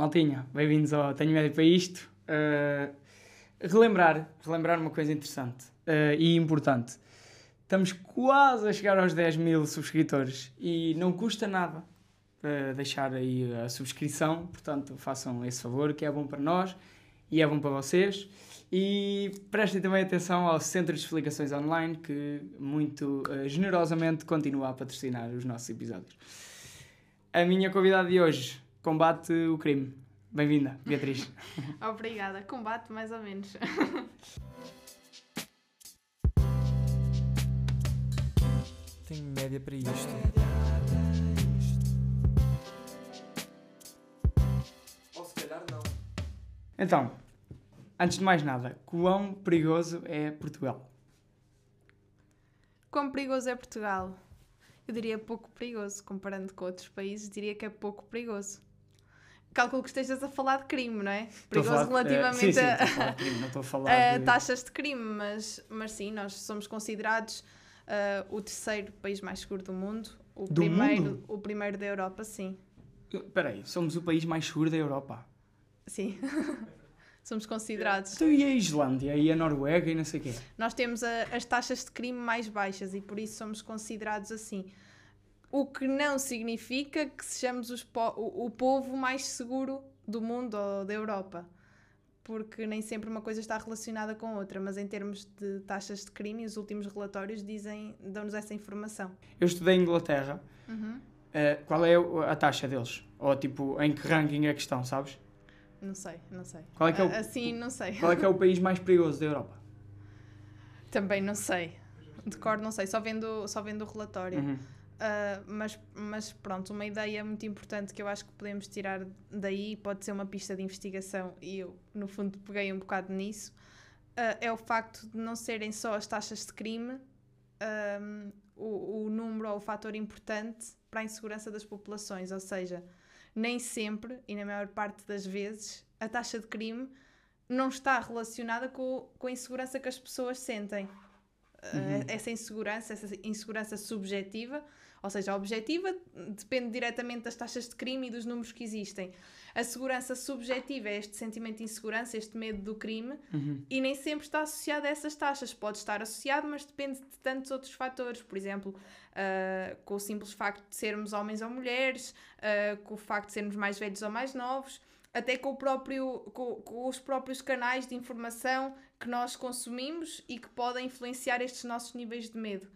Maltinha, bem-vindos ao Tenho Médio para isto. Uh, relembrar, relembrar uma coisa interessante uh, e importante. Estamos quase a chegar aos 10 mil subscritores e não custa nada uh, deixar aí a subscrição, portanto façam esse favor que é bom para nós e é bom para vocês. E prestem também atenção ao Centro de Explicações Online que muito generosamente continua a patrocinar os nossos episódios. A minha convidada de hoje combate o crime. Bem-vinda, Beatriz. Obrigada. Combate mais ou menos. Tenho média para isto. Ou se calhar não. Então, antes de mais nada, quão perigoso é Portugal? Quão perigoso é Portugal? Eu diria pouco perigoso, comparando com outros países, diria que é pouco perigoso. Calculo que estejas a falar de crime, não é? Perigoso relativamente uh, sim, sim, a, falar de crime, não estou a falar a de... taxas de crime, mas, mas sim, nós somos considerados uh, o terceiro país mais seguro do mundo. O Do primeiro, mundo? O primeiro da Europa, sim. Espera aí, somos o país mais seguro da Europa. Sim. somos considerados. Então e a Islândia e a Noruega e não sei o quê? Nós temos a- as taxas de crime mais baixas e por isso somos considerados assim. O que não significa que sejamos os po- o, o povo mais seguro do mundo ou da Europa. Porque nem sempre uma coisa está relacionada com outra, mas em termos de taxas de crime, os últimos relatórios dizem, dão-nos essa informação. Eu estudei em Inglaterra. Uhum. Eh, qual é a taxa deles? Ou tipo, em que ranking é que estão, sabes? Não sei, não sei. Qual é que é o- A- Assim, não sei. Qual é que é o país mais perigoso da Europa? Também não sei. De cor, não sei, só vendo, só vendo o relatório. Uhum. Uh, mas, mas pronto, uma ideia muito importante que eu acho que podemos tirar daí pode ser uma pista de investigação e eu, no fundo, peguei um bocado nisso. uh, é o facto de não serem só as taxas de crime um, o, o número ou o fator importante para a insegurança das populações, ou seja, nem sempre e na maior parte das vezes a taxa de crime não está relacionada com, com a insegurança que as pessoas sentem. Uh, essa insegurança, essa insegurança subjetiva, ou seja, a objetiva depende diretamente das taxas de crime e dos números que existem. A segurança subjetiva é este sentimento de insegurança, este medo do crime, Uhum. e nem sempre está associado a essas taxas. Pode estar associado, mas depende de tantos outros fatores. Por exemplo, ah, com o simples facto de sermos homens ou mulheres, ah, com o facto de sermos mais velhos ou mais novos, até com, próprio, com, com os próprios canais de informação que nós consumimos e que podem influenciar estes nossos níveis de medo.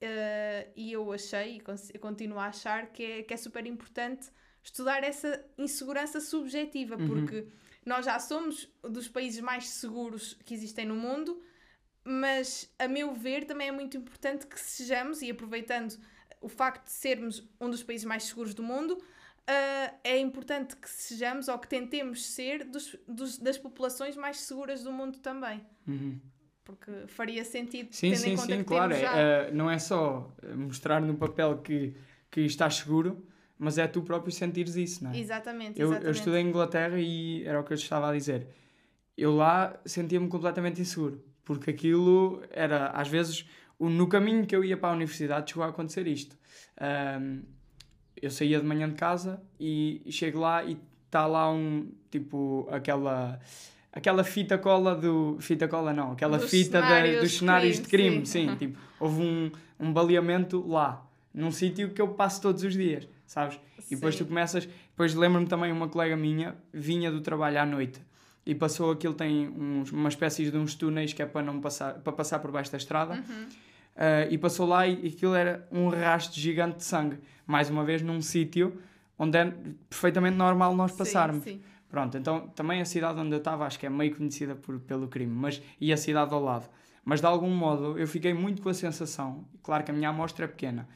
Uh, e eu achei e continuo a achar que é, que é super importante estudar essa insegurança subjetiva, porque nós já somos dos países mais seguros que existem no mundo, mas a meu ver também é muito importante que sejamos, e aproveitando o facto de sermos um dos países mais seguros do mundo, uh, é importante que sejamos ou que tentemos ser dos, dos- das populações mais seguras do mundo também. Uhum. Porque faria sentido Sim, tendo em sim, conta sim, que claro. É, já... eh, não é só mostrar no papel que, que estás seguro, mas é tu próprio sentires isso, não é? Exatamente, Eu, exatamente. eu estudei em Inglaterra e era o que eu te estava a dizer. Eu lá sentia-me completamente inseguro, porque aquilo era, às vezes, no caminho que eu ia para a universidade chegou a acontecer isto. Ahm, eu saía de manhã de casa e chego lá e está lá um, tipo, aquela... Aquela fita cola do. Fita cola não, aquela Dos fita da- cenários dos de cenários de crime, crime, sim. sim. tipo, houve um, um baleamento lá, num sítio que eu passo todos os dias, sabes? E depois Sim. tu começas. Depois lembro-me também, uma colega minha vinha do trabalho à noite e passou aquilo, tem uns, uma espécie de uns túneis que é para, não passar, para passar por baixo da estrada. Uhum. Ah, e passou lá e aquilo era um rastro gigante de sangue. Mais uma vez num sítio onde é perfeitamente normal nós Sim, passarmos. sim. Pronto, então também a cidade onde eu estava acho que é meio conhecida por, pelo crime, mas e a cidade ao lado. Mas de algum modo eu fiquei muito com a sensação, claro que a minha amostra é pequena,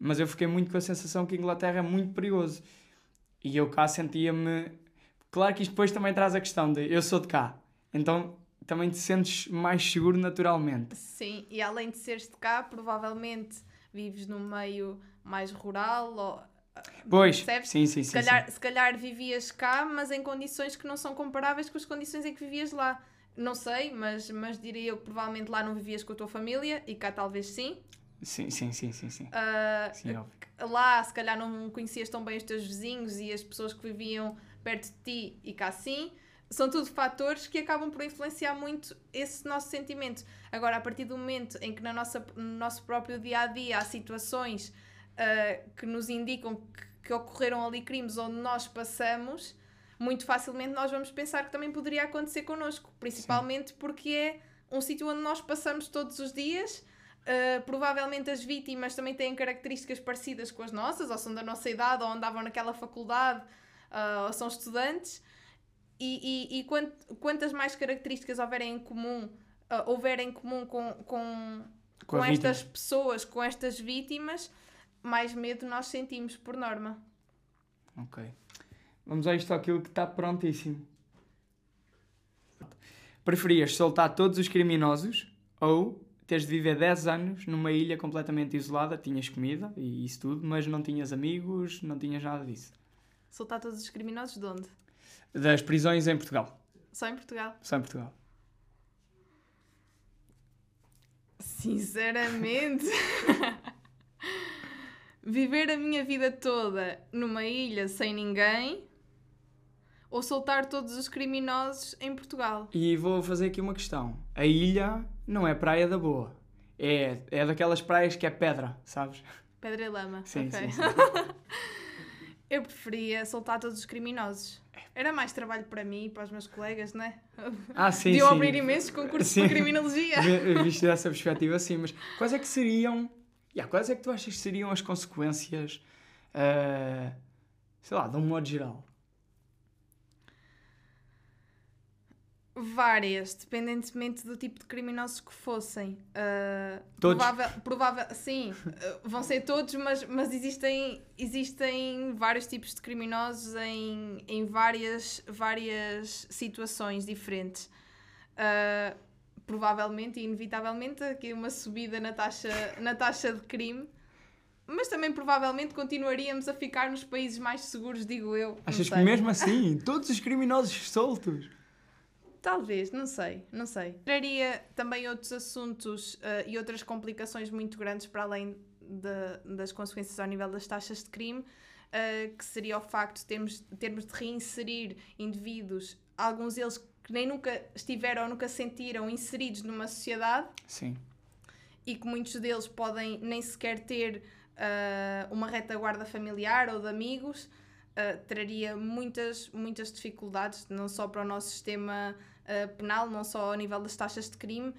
mas eu fiquei muito com a sensação que a Inglaterra é muito perigoso. E eu cá sentia-me. Claro que isto depois também traz a questão de eu sou de cá, então também te sentes mais seguro naturalmente. Sim, e além de seres de cá, provavelmente vives num meio mais rural ou. Pois, Percebes? sim, sim, sim. Se calhar, se calhar vivias cá, mas em condições que não são comparáveis com as condições em que vivias lá. Não sei, mas, mas diria eu que provavelmente lá não vivias com a tua família e cá talvez sim. Sim, sim, sim, sim, sim. Ah, Sim, óbvio. lá se calhar não conhecias tão bem os teus vizinhos e as pessoas que viviam perto de ti e cá sim, são tudo fatores que acabam por influenciar muito esse nosso sentimento. Agora, a partir do momento em que na nossa, no nosso próprio dia a dia há situações uh, que nos indicam que, que, ocorreram ali crimes onde nós passamos, muito facilmente nós vamos pensar que também poderia acontecer connosco, principalmente Sim. porque é um sítio onde nós passamos todos os dias. Uh, provavelmente as vítimas também têm características parecidas com as nossas, ou são da nossa idade, ou andavam naquela faculdade, uh, ou são estudantes. E, e, e quant, quantas mais características houverem em comum, uh, houverem em comum com, com, com, com estas vítima. pessoas, com estas vítimas, mais medo nós sentimos por norma. Ok. Vamos a isto aquilo que está prontíssimo. Preferias soltar todos os criminosos ou teres de viver 10 anos numa ilha completamente isolada, tinhas comida e isso tudo, mas não tinhas amigos, não tinhas nada disso? Soltar todos os criminosos de onde? Das prisões em Portugal. Só em Portugal? Só em Portugal. Sinceramente. Viver a minha vida toda numa ilha sem ninguém ou soltar todos os criminosos em Portugal. E vou fazer aqui uma questão. A ilha não é praia da boa. É, é daquelas praias que é pedra, sabes? Pedra e lama. Sim, okay. sim, sim. Eu preferia soltar todos os criminosos. Era mais trabalho para mim e para os meus colegas, não é? Ah, sim, De eu abrir imensos concursos sim. de criminologia. Visto dessa perspectiva, sim. Mas quais é que seriam... Yeah, quais é que tu achas que seriam as consequências, uh, sei lá, de um modo geral? Várias, dependentemente do tipo de criminosos que fossem. Uh, todos? Provável, provável, sim, uh, vão ser todos, mas, mas existem, existem vários tipos de criminosos em, em várias, várias situações diferentes. Uh, provavelmente e inevitavelmente aqui uma subida na taxa, na taxa de crime, mas também provavelmente continuaríamos a ficar nos países mais seguros, digo eu. Achas que mesmo assim, todos os criminosos soltos? Talvez, não sei, não sei. Traria também outros assuntos uh, e outras complicações muito grandes para além de, das consequências ao nível das taxas de crime, uh, que seria o facto de termos, termos de reinserir indivíduos, alguns deles que nem nunca estiveram ou nunca sentiram inseridos numa sociedade. Sim. E que muitos deles podem nem sequer ter uh, uma retaguarda familiar ou de amigos. Uh, traria muitas, muitas dificuldades, não só para o nosso sistema uh, penal, não só ao nível das taxas de crime,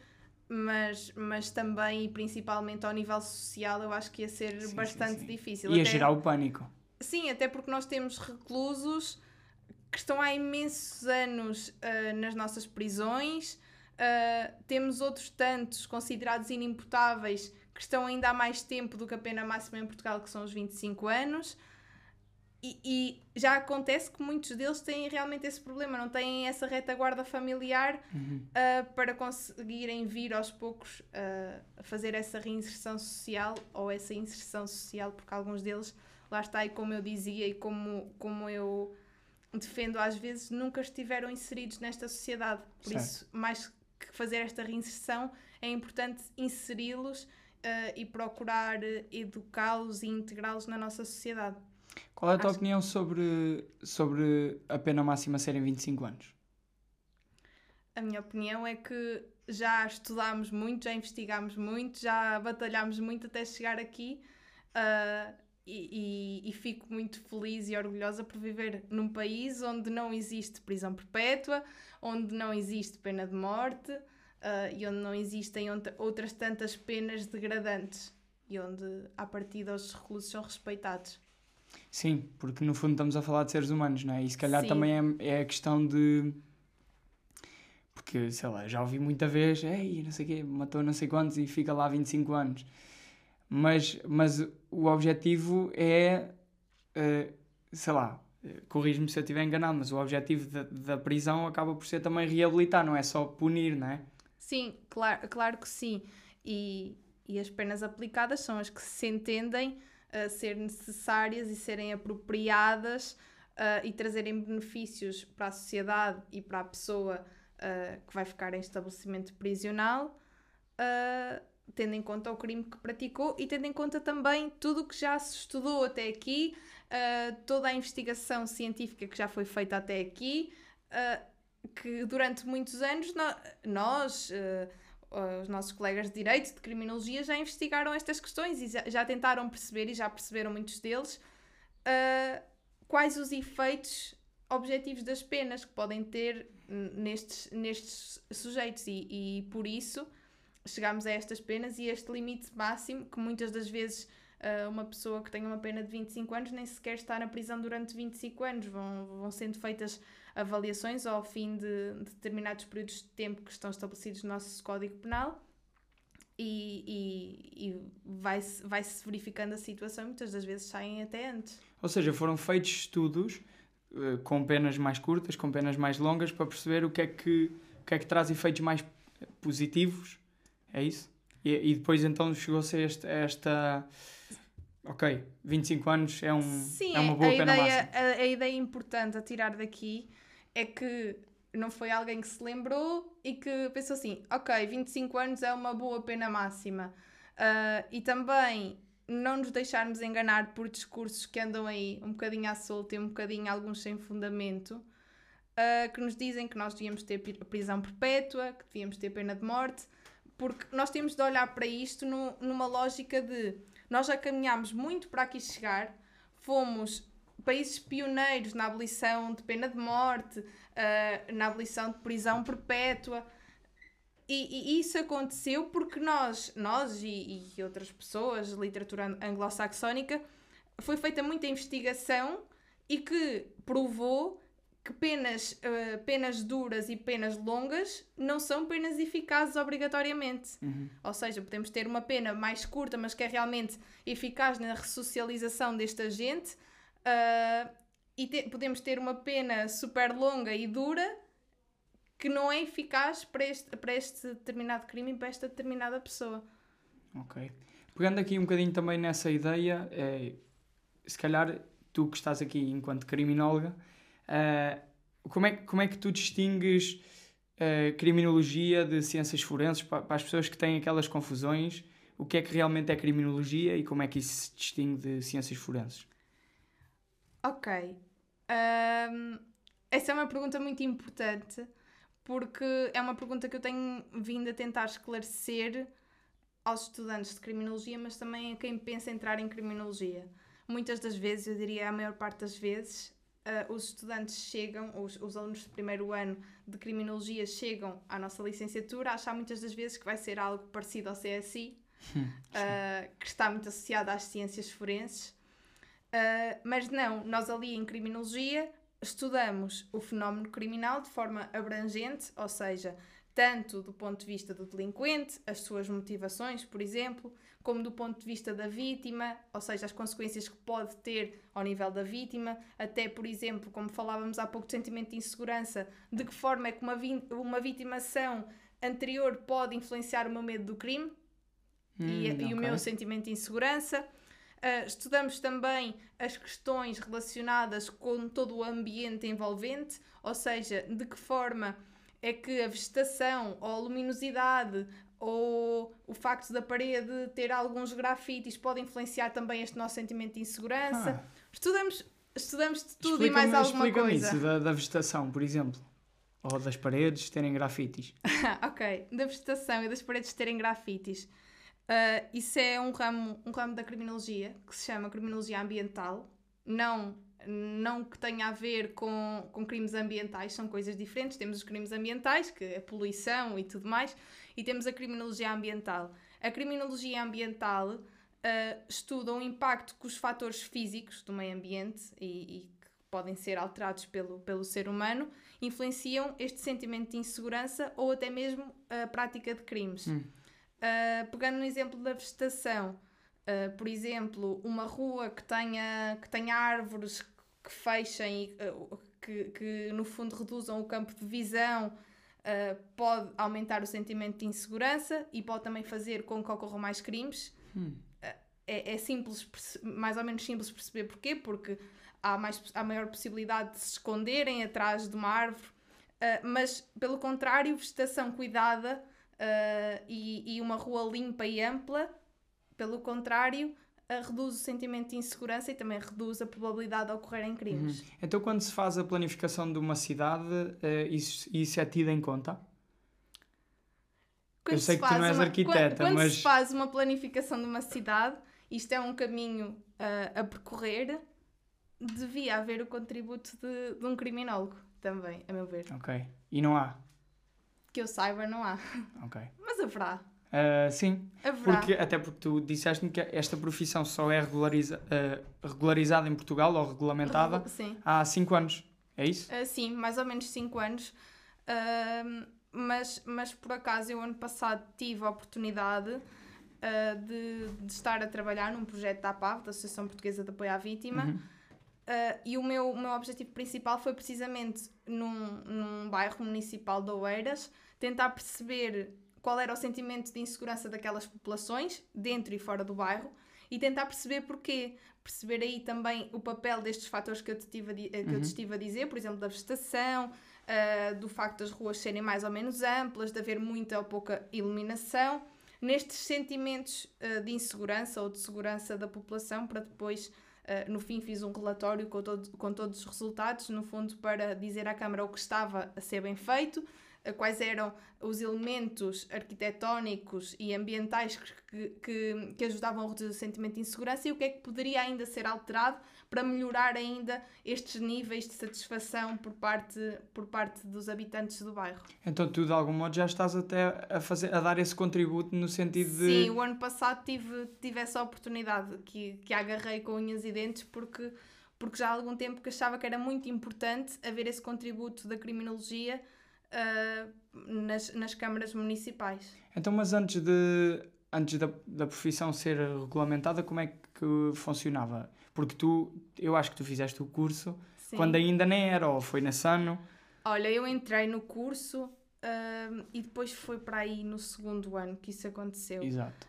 mas, mas também e principalmente ao nível social, eu acho que ia ser sim, bastante sim, sim. difícil. Ia até, gerar o pânico. Sim, até porque nós temos reclusos que estão há imensos anos uh, nas nossas prisões, uh, temos outros tantos considerados inimputáveis que estão ainda há mais tempo do que a pena máxima em Portugal, que são os 25 anos. E, e, já acontece que muitos deles têm realmente esse problema, não têm essa retaguarda familiar uhum. uh, para conseguirem vir aos poucos uh, fazer essa reinserção social ou essa inserção social, porque alguns deles, lá está, e como eu dizia e como, como eu defendo às vezes, nunca estiveram inseridos nesta sociedade. Por certo. isso, mais que fazer esta reinserção, é importante inseri-los uh, e procurar educá-los e integrá-los na nossa sociedade. Qual é a tua Acho... opinião sobre, sobre a pena máxima serem 25 anos? A minha opinião é que já estudámos muito, já investigámos muito, já batalhámos muito até chegar aqui uh, e, e, e, fico muito feliz e orgulhosa por viver num país onde não existe prisão perpétua, onde não existe pena de morte uh, e onde não existem outras tantas penas degradantes e onde, a partir dos reclusos, são respeitados. Sim, porque no fundo estamos a falar de seres humanos, não é? E se calhar Sim. também é, é a questão de. Porque, sei lá, já ouvi muita vez, ei, não sei o quê, matou não sei quantos e fica lá 25 anos. Mas, mas o objetivo é, uh, sei lá, corrijo-me se eu estiver enganado, mas o objetivo da, da prisão acaba por ser também reabilitar, não é só punir, não é? Sim, claro, claro que sim. E, e as penas aplicadas são as que se entendem uh, ser necessárias e serem apropriadas uh, e trazerem benefícios para a sociedade e para a pessoa uh, que vai ficar em estabelecimento prisional, tendo em conta o crime que praticou e tendo em conta também tudo o que já se estudou até aqui uh, toda a investigação científica que já foi feita até aqui, uh, que durante muitos anos no, nós, uh, os nossos colegas de Direito, de Criminologia, já investigaram estas questões e já, já tentaram perceber, e já perceberam muitos deles, quais os efeitos objetivos das penas que podem ter nestes, nestes sujeitos. E, e por isso chegámos a estas penas e este limite máximo que muitas das vezes uh, uma pessoa que tem uma pena de 25 anos nem sequer está na prisão durante 25 anos vão, vão sendo feitas avaliações ao fim de, de determinados períodos de tempo que estão estabelecidos no nosso Código Penal e, e, e vai-se vai -se verificando a situação muitas das vezes saem até antes. Ou seja, foram feitos estudos uh, com penas mais curtas, com penas mais longas, para perceber o que é que, o que, é que traz efeitos mais positivos é isso? E, e depois então chegou-se a esta, esta. Ok, 25 anos é, um, Sim, é uma boa a pena ideia, máxima. A, a ideia importante a tirar daqui é que não foi alguém que se lembrou e que pensou assim: ok, 25 anos é uma boa pena máxima. Uh, e também não nos deixarmos enganar por discursos que andam aí um bocadinho à solta e um bocadinho alguns sem fundamento, uh, que nos dizem que nós devíamos ter prisão perpétua, que devíamos ter pena de morte porque nós temos de olhar para isto no, numa lógica de nós já caminhámos muito para aqui chegar, fomos países pioneiros na abolição de pena de morte, uh, na abolição de prisão perpétua. E, e, isso aconteceu porque nós, nós e, e outras pessoas, literatura anglo-saxónica, foi feita muita investigação e que provou que penas, uh, penas duras e penas longas não são penas eficazes obrigatoriamente. Uhum. Ou seja, podemos ter uma pena mais curta, mas que é realmente eficaz na ressocialização deste agente, uh, e te podemos ter uma pena super longa e dura que não é eficaz para este, para este determinado crime e para esta determinada pessoa. Ok. Pegando aqui um bocadinho também nessa ideia, é, se calhar tu que estás aqui enquanto criminóloga Uh, como, é, como é que tu distingues uh, criminologia de ciências forenses para, para, as pessoas que têm aquelas confusões? O que é que realmente é criminologia e como é que isso se distingue de ciências forenses? Ok. Um, essa é uma pergunta muito importante porque é uma pergunta que eu tenho vindo a tentar esclarecer aos estudantes de criminologia, mas também a quem pensa entrar em criminologia. Muitas das vezes, eu diria a maior parte das vezes, uh, os estudantes chegam, os, os alunos de primeiro ano de criminologia chegam à nossa licenciatura a achar muitas das vezes que vai ser algo parecido ao CSI, uh, que está muito associado às ciências forenses. Uh, mas não, nós ali em criminologia estudamos o fenómeno criminal de forma abrangente, ou seja, tanto do ponto de vista do delinquente, as suas motivações, por exemplo, como do ponto de vista da vítima, ou seja, as consequências que pode ter ao nível da vítima, até, por exemplo, como falávamos há pouco, de sentimento de insegurança, de que forma é que uma, uma vitimação anterior pode influenciar o meu medo do crime hum, e, okay. e, o meu sentimento de insegurança. Uh, estudamos também as questões relacionadas com todo o ambiente envolvente, ou seja, de que forma é que a vegetação ou a luminosidade ou o facto da parede ter alguns grafites pode influenciar também este nosso sentimento de insegurança. Ah. Estudamos, estudamos de tudo e mais alguma coisa. isso da, da vegetação, por exemplo. Ou das paredes terem grafites. ok, da vegetação e das paredes terem grafites. Uh, isso é um ramo, um ramo da criminologia que se chama criminologia ambiental. Não não que tenha a ver com, com crimes ambientais, são coisas diferentes. Temos os crimes ambientais, que é a poluição e tudo mais, e temos a criminologia ambiental. A criminologia ambiental uh, estuda o impacto que os fatores físicos do meio ambiente e, e que podem ser alterados pelo, pelo ser humano influenciam este sentimento de insegurança ou até mesmo a prática de crimes. Hum. Uh, pegando no exemplo da vegetação, uh, por exemplo, uma rua que tenha, que tenha árvores que fechem e uh, que, que, no fundo reduzam o campo de visão, uh, pode aumentar o sentimento de insegurança e pode também fazer com que ocorram mais crimes. Hum. Uh, é, é, simples, mais ou menos simples perceber porquê, porque há, mais, há maior possibilidade de se esconderem atrás de uma árvore, mas pelo contrário, vegetação cuidada e, e uma rua limpa e ampla, pelo contrário, reduz o sentimento de insegurança e também reduz a probabilidade de ocorrerem crimes. Então, quando se faz a planificação de uma cidade, eh, isso, isso é tido em conta? Quando Eu sei se que tu não és uma- arquiteta, quando, quando mas- se faz uma planificação de uma cidade, isto é um caminho ah, a percorrer, devia haver o contributo de, de um criminólogo também, a meu ver. Ok. E não há? Que eu saiba, não há. Ok. Mas haverá. Eh, sim, Haverá. porque, até porque tu disseste-me que esta profissão só é regulariza, eh, regularizada em Portugal ou regulamentada Sim. há 5 anos. É isso? Ah, sim, mais ou menos 5 anos. Mas, mas por acaso eu ano passado tive a oportunidade de, de estar a trabalhar num projeto da APAV, da Associação Portuguesa de Apoio à Vítima. Uhum. Ah, e o meu, o meu objetivo principal foi precisamente num, num bairro municipal de Oeiras tentar perceber qual era o sentimento de insegurança daquelas populações, dentro e fora do bairro, e tentar perceber porquê. Perceber aí também o papel destes fatores que eu te, tive a, eh, que eu te estive a dizer, por exemplo, da vegetação, ah, do facto das ruas serem mais ou menos amplas, de haver muita ou pouca iluminação, nestes sentimentos ah, de insegurança ou de segurança da população, para depois Uh, no fim fiz um relatório com, todo- com todos os resultados, no fundo para dizer à Câmara o que estava a ser bem feito, uh, quais eram os elementos arquitetónicos e ambientais que, que, que ajudavam a reduzir o sentimento de insegurança e o que é que poderia ainda ser alterado para melhorar ainda estes níveis de satisfação por parte, por parte dos habitantes do bairro. Então tu, de algum modo, já estás até a, fazer, a dar esse contributo no sentido de... Sim, o ano passado tive, tive essa oportunidade que, que agarrei com unhas e dentes porque, porque já há algum tempo que achava que era muito importante haver esse contributo da criminologia ah, nas, nas câmaras municipais. Então, mas antes, de, antes da, da profissão ser regulamentada, como é que funcionava? Porque tu, eu acho que tu fizeste o curso Sim. quando ainda nem era, ou foi nesse ano. Olha, eu entrei no curso ah, e depois foi para aí no segundo ano que isso aconteceu. Exato.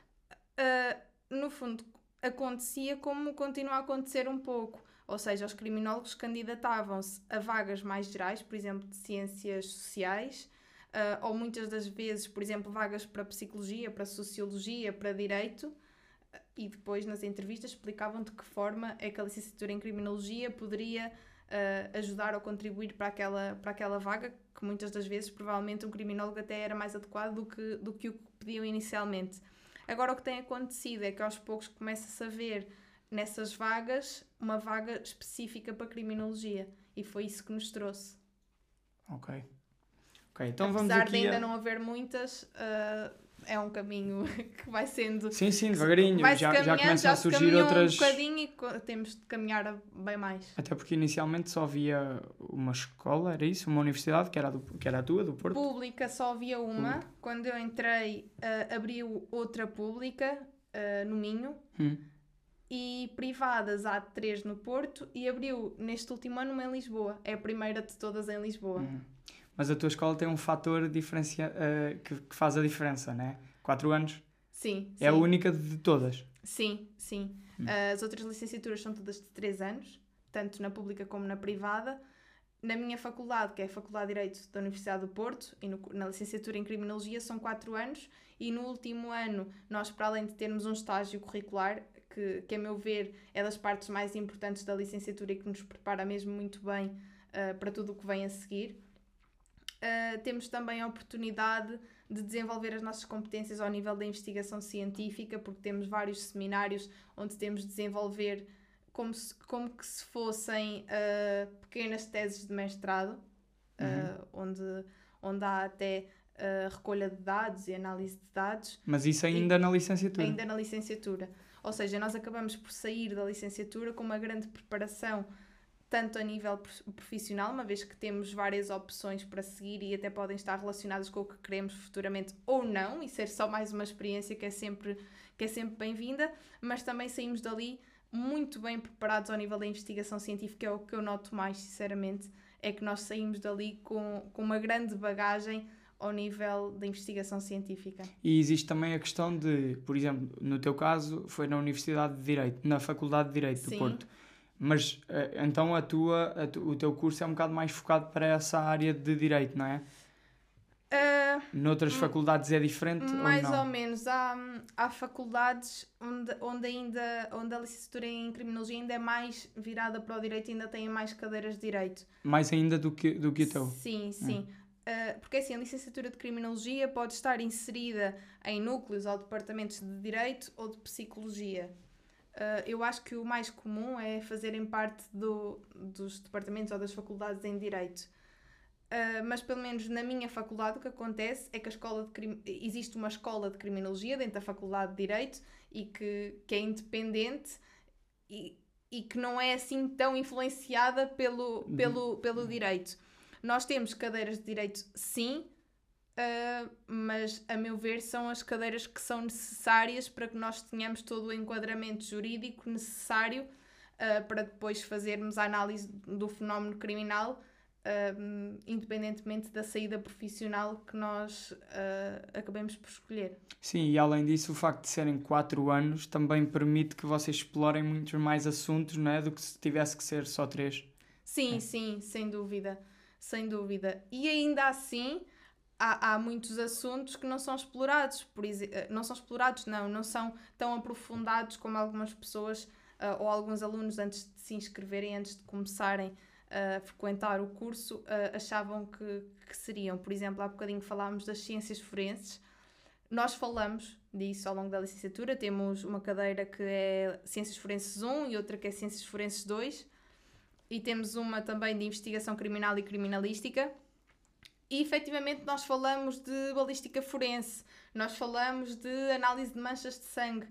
Uh, no fundo, acontecia como continua a acontecer um pouco. Ou seja, os criminólogos candidatavam-se a vagas mais gerais, por exemplo, de ciências sociais, uh, ou muitas das vezes, por exemplo, vagas para psicologia, para sociologia, para direito, uh, e depois nas entrevistas explicavam de que forma é que a licenciatura em criminologia poderia uh, ajudar ou contribuir para aquela, para aquela vaga, que muitas das vezes, provavelmente, um criminólogo até era mais adequado do que, do que o que pediam inicialmente. Agora o que tem acontecido é que aos poucos começa-se a ver nessas vagas uma vaga específica para criminologia e foi isso que nos trouxe. Ok. Ok, então vamos Apesar aqui de ainda a... não haver muitas, ah, é um caminho que vai sendo. Sim, sim, devagarinho. Já, já começam a surgir outras... um bocadinho e temos de caminhar bem mais. Até porque inicialmente só havia uma escola, era isso? Uma universidade, que era a, do, que era a tua, do Porto? Pública só havia uma. Pública. Quando eu entrei, ah, abriu outra pública ah, no Minho. Hum. E privadas há três no Porto e abriu neste último ano uma em Lisboa. É a primeira de todas em Lisboa. Uhum. Mas a tua escola tem um fator diferencia, eh, que, que faz a diferença, né? Quatro anos Sim, é a sim. única de todas. Sim, sim. Hum. As outras licenciaturas são todas de três anos, tanto na pública como na privada. Na minha faculdade, que é a Faculdade de Direito da Universidade do Porto, e no- na licenciatura em Criminologia são quatro anos, e no último ano, nós, para além de termos um estágio curricular, que, que a meu ver é das partes mais importantes da licenciatura e que nos prepara mesmo muito bem ah, para tudo o que vem a seguir, ah, temos também a oportunidade de desenvolver as nossas competências ao nível da investigação científica, porque temos vários seminários onde temos de desenvolver como, se, como que se fossem ah, pequenas teses de mestrado, ah, onde, onde há até recolha de dados e análise de dados, Mas isso ainda na licenciatura. ainda na licenciatura. Ou seja, nós acabamos por sair da licenciatura com uma grande preparação, tanto a nível prof- profissional, uma vez que temos várias opções para seguir e até podem estar relacionadas com o que queremos futuramente ou não, e ser só mais uma experiência que é sempre, que é sempre bem-vinda, mas também saímos dali muito bem preparados ao nível da investigação científica, é o que eu noto mais, sinceramente, é que nós saímos dali com, com uma grande bagagem ao nível da investigação científica. E existe também a questão de, por exemplo, no teu caso, foi na Universidade de Direito, na Faculdade de Direito do Sim. Porto. Mas eh, então a tua, a tu- o teu curso é um bocado mais focado para essa área de Direito, não é? Ah, Noutras faculdades é diferente mais ou ou menos. Há, há faculdades onde, onde ainda onde a licenciatura em criminologia ainda é mais virada para o direito, ainda tem mais cadeiras de direito. Mais ainda do que, do que o teu. Sim, sim. Uh, porque assim, a licenciatura de Criminologia pode estar inserida em núcleos ou departamentos de Direito ou de Psicologia. Uh, eu acho que o mais comum é fazerem parte do, dos departamentos ou das faculdades em Direito. Uh, mas pelo menos na minha faculdade o que acontece é que a escola de existe uma escola de criminologia dentro da faculdade de direito e que, que é independente e, e que não é assim tão influenciada pelo, pelo, pelo direito. Nós temos cadeiras de direito, sim, uh, mas a meu ver são as cadeiras que são necessárias para que nós tenhamos todo o enquadramento jurídico necessário uh, para depois fazermos a análise do fenómeno criminal. Uh, independentemente da saída profissional que nós uh, acabemos por escolher. Sim, e além disso, o facto de serem 4 anos também permite que vocês explorem muitos mais assuntos, não é? Do que se tivesse que ser só 3. Sim, é. sim, sem dúvida sem dúvida. E ainda assim, há, há muitos assuntos que não são explorados, por eh, não são explorados, não, não são tão aprofundados como algumas pessoas uh, ou alguns alunos antes de se inscreverem, antes de começarem a frequentar o curso, uh, achavam que, que seriam. Por exemplo, há bocadinho falámos das ciências forenses. Nós falamos disso ao longo da licenciatura. Temos uma cadeira que é Ciências Forenses 1 e outra que é Ciências Forenses 2 e temos uma também de investigação criminal e criminalística. E efetivamente nós falamos de balística forense, nós falamos de análise de manchas de sangue,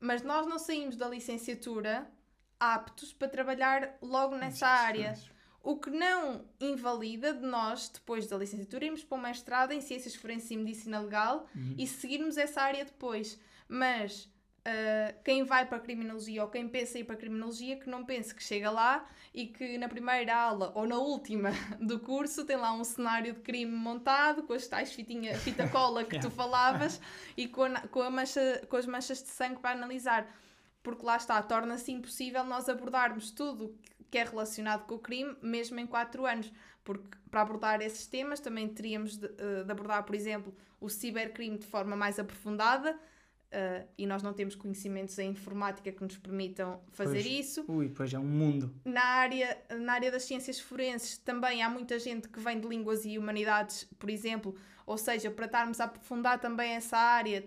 mas nós não saímos da licenciatura aptos para trabalhar logo nessa área. O que não invalida de nós, depois da licenciatura, irmos para o mestrado em Ciências Forenses e Medicina Legal uhum. e seguirmos essa área depois. Mas Uh, quem vai para a criminologia ou quem pensa ir para a criminologia que não pense que chega lá e que na primeira aula ou na última do curso tem lá um cenário de crime montado com as tais fitinha, fita cola que tu falavas e com, a, com, a mancha, com as manchas de sangue para analisar. Porque lá está, torna-se impossível nós abordarmos tudo que é relacionado com o crime, mesmo em 4 anos. Porque para abordar esses temas também teríamos de, uh, de abordar, por exemplo, o cibercrime de forma mais aprofundada, Uh, e nós não temos conhecimentos em informática que nos permitam fazer pois, isso. Ui, pois é um mundo. Na área, na área das ciências forenses também há muita gente que vem de línguas e humanidades, por exemplo, ou seja, para estarmos a aprofundar também essa área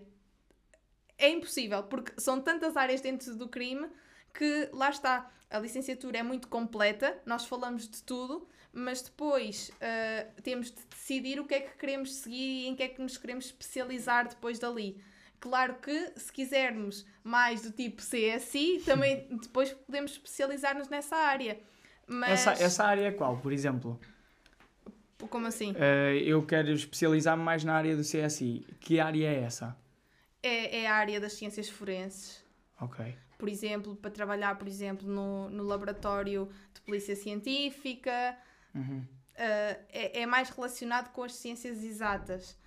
é impossível, porque são tantas áreas dentro do crime que lá está, a licenciatura é muito completa, nós falamos de tudo, mas depois uh, temos de decidir o que é que queremos seguir e em que é que nos queremos especializar depois dali. Claro que se quisermos mais do tipo CSI, também depois podemos especializar-nos nessa área. Mas... Essa, essa área é qual, por exemplo? Como assim? Uh, eu quero especializar-me mais na área do CSI. Que área é essa? É, é a área das ciências forenses. Ok. Por exemplo, para trabalhar, por exemplo, no, no laboratório de polícia científica. Uhum. Uh, é, é mais relacionado com as ciências exatas.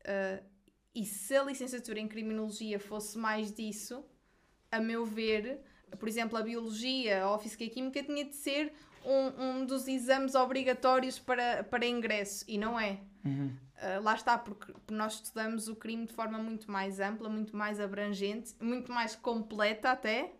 Uh, e se a licenciatura em Criminologia fosse mais disso, a meu ver, por exemplo, a Biologia ou a Física e Química tinha de ser um, um dos exames obrigatórios para, para ingresso, e não é. Uhum. Uh, lá está, porque nós estudamos o crime de forma muito mais ampla, muito mais abrangente, muito mais completa até,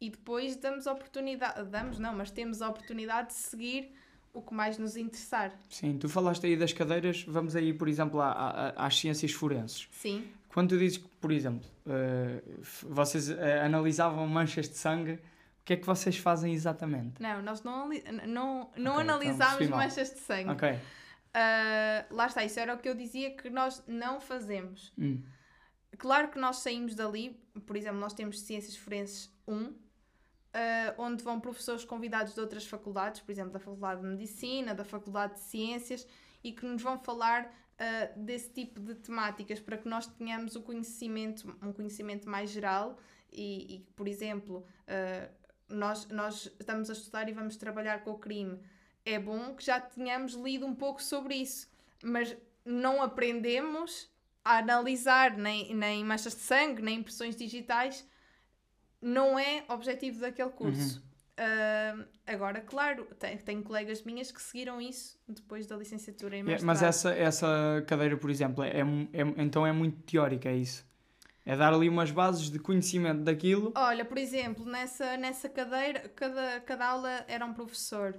e depois damos oportunidade, damos não, mas temos a oportunidade de seguir o que mais nos interessar. Sim, tu falaste aí das cadeiras, vamos aí, por exemplo, à, à, às ciências forenses. Sim. Quando tu dizes que, por exemplo, uh, vocês uh, analisavam manchas de sangue, o que é que vocês fazem exatamente? Não, nós não, não, não okay, analisamos então, manchas de sangue. Ok. Uh, lá está, isso era o que eu dizia que nós não fazemos. Hum. Claro que nós saímos dali, por exemplo, nós temos Ciências Forenses 1, uh, onde vão professores convidados de outras faculdades, por exemplo, da Faculdade de Medicina, da Faculdade de Ciências, e que nos vão falar uh, desse tipo de temáticas para que nós tenhamos o conhecimento, um conhecimento mais geral e, e por exemplo, uh, nós, nós estamos a estudar e vamos trabalhar com o crime. É bom que já tenhamos lido um pouco sobre isso, mas não aprendemos a analisar nem, nem manchas de sangue, nem impressões digitais não é objetivo daquele curso. Uhum. Ah, agora, claro, te- tenho colegas minhas que seguiram isso depois da licenciatura em É, mas essa, essa cadeira, por exemplo, é, é- então é muito teórica, é isso? É dar ali umas bases de conhecimento daquilo. Olha, por exemplo, nessa, nessa cadeira, cada, cada aula era um professor.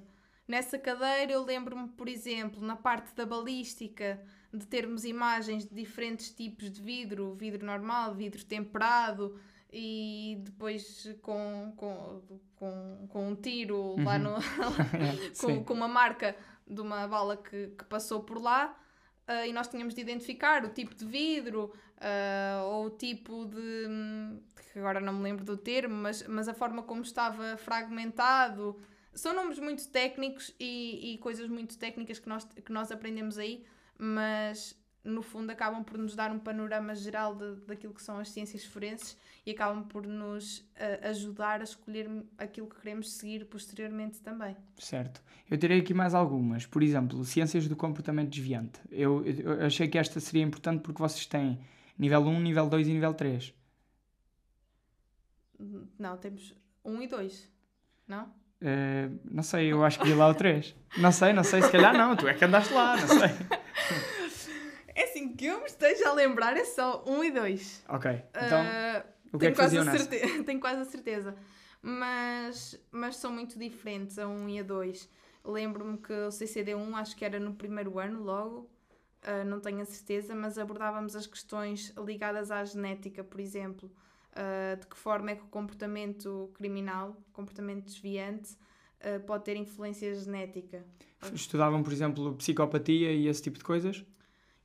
Nessa cadeira eu lembro-me, por exemplo, na parte da balística, de termos imagens de diferentes tipos de vidro, vidro normal, vidro temperado e depois com, com, com, com um tiro lá no, com, com uma marca de uma bala que, que passou por lá ah, e nós tínhamos de identificar o tipo de vidro ah, ou o tipo de. que agora não me lembro do termo, mas, mas a forma como estava fragmentado. São nomes muito técnicos e, e coisas muito técnicas que nós, que nós aprendemos aí, mas no fundo acabam por nos dar um panorama geral de, daquilo que são as ciências forenses e acabam por nos ah, ajudar a escolher aquilo que queremos seguir posteriormente também. Certo. Eu terei aqui mais algumas. Por exemplo, ciências do comportamento desviante. Eu, eu achei que esta seria importante porque vocês têm nível 1, nível 2 e nível 3. Não, temos um e dois, não? Eh, não sei, eu acho que vi lá o 3. Não sei, não sei, se calhar não. Tu é que andaste lá, não sei. É assim que eu me esteja a lembrar, é só um e dois. Ok, então Ah, o que é tenho, que faziam nessa? tenho quase a certeza. Mas, mas são muito diferentes a 1 e a 2. Lembro-me que o CCD1 acho que era no primeiro ano logo, ah, não tenho a certeza, mas abordávamos as questões ligadas à genética, por exemplo. Ah, de que forma é que o comportamento criminal, comportamento desviante, ah, pode ter influência genética. Estudavam, por exemplo, psicopatia e esse tipo de coisas?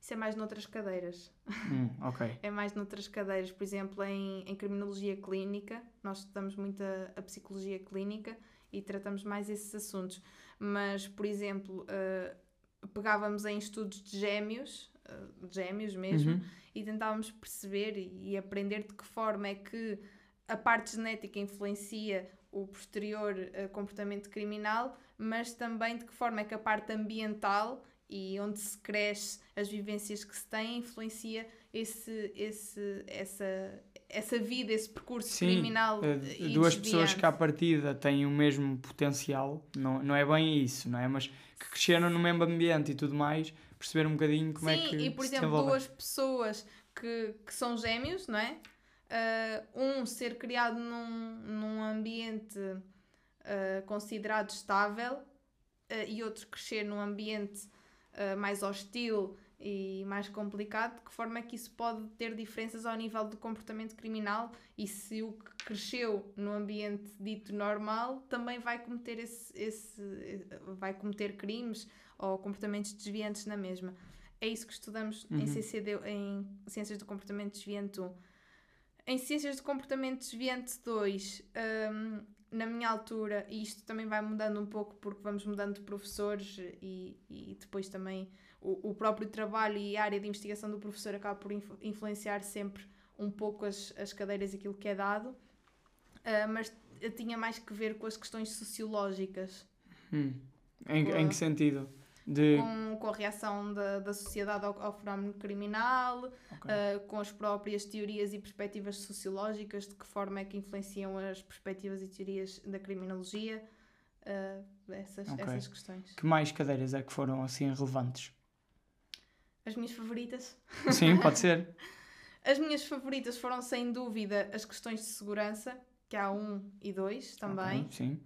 Isso é mais noutras cadeiras. Hum, ok. É mais noutras cadeiras, por exemplo, em, em criminologia clínica, nós estudamos muito a, a psicologia clínica e tratamos mais esses assuntos. Mas, por exemplo, eh, pegávamos em estudos de gêmeos, de gêmeos mesmo, Uhum. e tentávamos perceber e, e aprender de que forma é que a parte genética influencia o posterior eh, comportamento criminal, mas também de que forma é que a parte ambiental e onde se cresce, as vivências que se têm, influencia esse, esse, essa, essa vida, esse percurso Sim, criminal. e duas pessoas que à partida têm o mesmo potencial, não, não é bem isso, não é? Mas que cresceram no mesmo ambiente e tudo mais, perceber um bocadinho como Sim, é que e por exemplo, duas pessoas que, que são gêmeos, não é? Ah, um ser criado num, num ambiente ah, considerado estável ah, e outro crescer num ambiente ah, mais hostil e mais complicado, de que forma é que isso pode ter diferenças ao nível do comportamento criminal e se o que cresceu no ambiente dito normal também vai cometer esse, esse vai cometer crimes ou comportamentos desviantes na mesma. É isso que estudamos em Uhum. CCD, em Ciências do Comportamento Desviante 1. Em Ciências do Comportamento Desviante 2, hum, na minha altura, e isto também vai mudando um pouco porque vamos mudando de professores e, e depois também o, o próprio trabalho e a área de investigação do professor acaba por influ- influenciar sempre um pouco as, as cadeiras e aquilo que é dado, Ah, mas tinha mais que ver com as questões sociológicas. Hum. Em, em que sentido? De... com, com a reação da, da sociedade ao, ao fenómeno criminal, Ok. ah, com as próprias teorias e perspectivas sociológicas, de que forma é que influenciam as perspectivas e teorias da criminologia, ah, essas, Ok. essas questões. Que mais cadeiras é que foram assim relevantes? As minhas favoritas? Sim, pode ser. As minhas favoritas foram, sem dúvida, as questões de segurança, que há um e dois também. Ok, sim.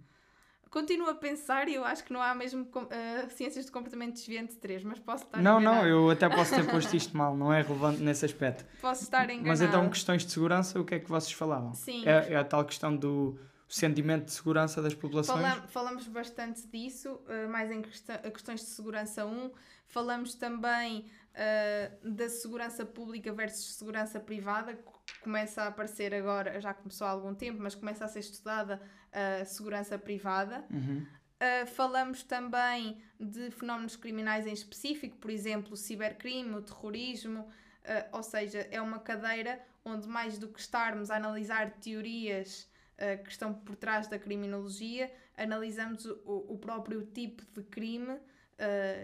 Continuo a pensar e eu acho que não há mesmo ah, ciências de comportamento desviante 3, mas posso estar Não, não, enganada. eu até posso ter posto isto mal, não é relevante nesse aspecto. Posso estar enganada. Mas então, questões de segurança, o que é que vocês falavam? Sim. É, é a tal questão do sentimento de segurança das populações? Falam- falamos bastante disso, eh, mais em questões de segurança 1. Falamos também eh, da segurança pública versus segurança privada, que começa a aparecer agora, já começou há algum tempo, mas começa a ser estudada a segurança privada. Uhum. Uh, falamos também de fenómenos criminais em específico, por exemplo, o cibercrime, o terrorismo, uh, ou seja, é uma cadeira onde, mais do que estarmos a analisar teorias uh, que estão por trás da criminologia, analisamos o, o próprio tipo de crime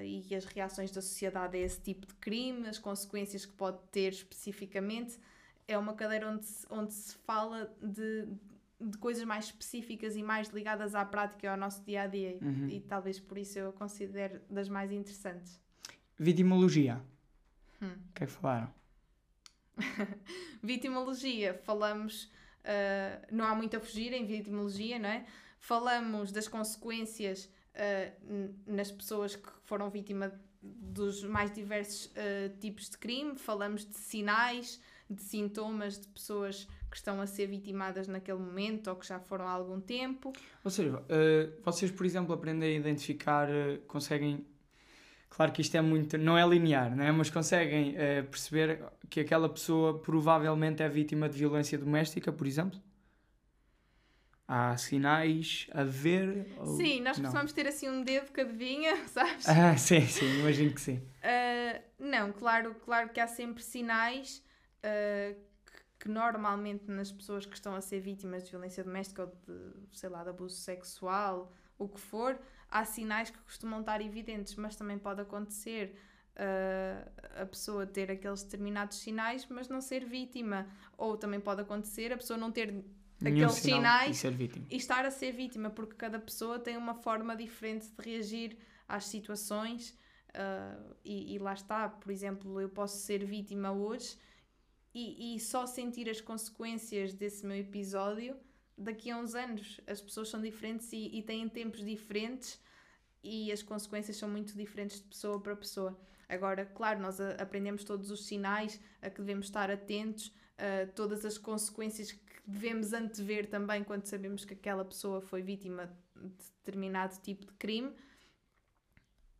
e as reações da sociedade a esse tipo de crime, as consequências que pode ter especificamente. É uma cadeira onde se, onde se fala de, de coisas mais específicas e mais ligadas à prática e ao nosso dia a dia. Uhum. E talvez por isso eu a considero das mais interessantes. Vitimologia. Hum. O que é que falaram? Vitimologia, falamos. ah, não há muito a fugir em vitimologia, não é? Falamos das consequências n- nas pessoas que foram vítimas dos mais diversos ah, tipos de crime, falamos de sinais, de sintomas de pessoas que estão a ser vitimadas naquele momento ou que já foram há algum tempo. Ou seja, eh, vocês, por exemplo, aprendem a identificar, eh, conseguem. Claro que isto é muito. não é linear, não é? mas conseguem eh, perceber que aquela pessoa provavelmente é vítima de violência doméstica, por exemplo? Há sinais a ver? Ou... Sim, nós não? costumamos ter assim um dedo que adivinha, sabes? Ah, sim, sim, imagino que sim. Uh, não, claro, claro que há sempre sinais uh, que, normalmente nas pessoas que estão a ser vítimas de violência doméstica ou de, sei lá, de abuso sexual, o que for, há sinais que costumam estar evidentes, mas também pode acontecer uh, a pessoa ter aqueles determinados sinais, mas não ser vítima. Ou também pode acontecer a pessoa não ter Nenhum aqueles sinal sinais E ser vítima. e estar a ser vítima, porque cada pessoa tem uma forma diferente de reagir às situações. ah, e, e lá está, por exemplo, eu posso ser vítima hoje e, e só sentir as consequências desse meu episódio daqui a uns anos. As pessoas são diferentes e, e têm tempos diferentes e as consequências são muito diferentes de pessoa para pessoa. Agora, claro, nós aprendemos todos os sinais a que devemos estar atentos, a todas as consequências que devemos antever também quando sabemos que aquela pessoa foi vítima de determinado tipo de crime.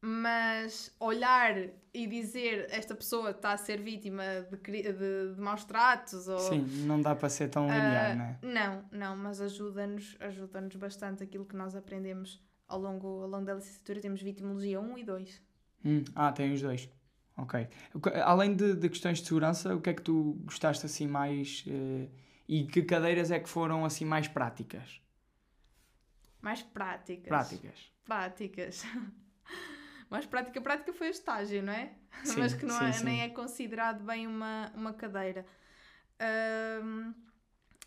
Mas olhar e dizer esta pessoa está a ser vítima de, de, de maus tratos ou Sim, não dá para ser tão linear, ah, não é? Não, não, mas ajuda-nos ajuda bastante aquilo que nós aprendemos ao longo, ao longo da licenciatura. Temos vitimologia 1 e 2. Hum, ah, tem os dois. Ok. Além de, de questões de segurança, o que é que tu gostaste assim mais eh, e que cadeiras é que foram assim mais práticas? Mais práticas. Práticas. Práticas. Mais prática, prática foi o estágio, não é? Sim, mas que não sim, é, sim. nem é considerado bem uma, uma cadeira. Ahm,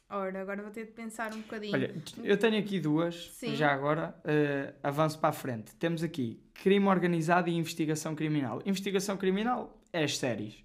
ora, agora vou ter de pensar um bocadinho. Olha, eu tenho aqui duas, já agora, eh, avanço para a frente. Temos aqui crime organizado e investigação criminal. Investigação criminal é as séries.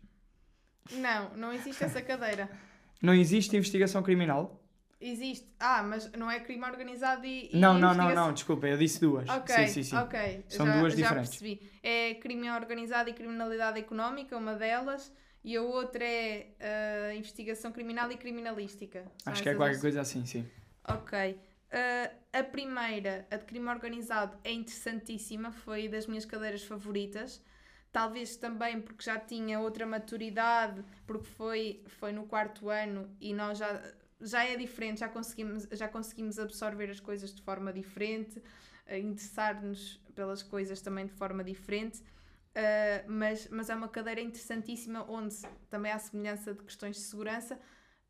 Não, não existe essa cadeira. Não existe investigação criminal? Existe. Ah, mas não é crime organizado e. e não, não, não, não, desculpa, eu disse duas. Ok, sim, sim, sim. ok. São já, duas já diferentes. percebi. É crime organizado e criminalidade económica, uma delas, e a outra é ah, investigação criminal e criminalística. São Acho que é qualquer coisa assim, sim. Ok. Ah, a primeira, a de crime organizado, é interessantíssima, foi das minhas cadeiras favoritas. Talvez também porque já tinha outra maturidade, porque foi, foi no quarto ano e nós já, já é diferente, já conseguimos, já conseguimos absorver as coisas de forma diferente, ah, interessar-nos pelas coisas também de forma diferente. Ah, mas, mas é uma cadeira interessantíssima onde, também à semelhança de questões de segurança,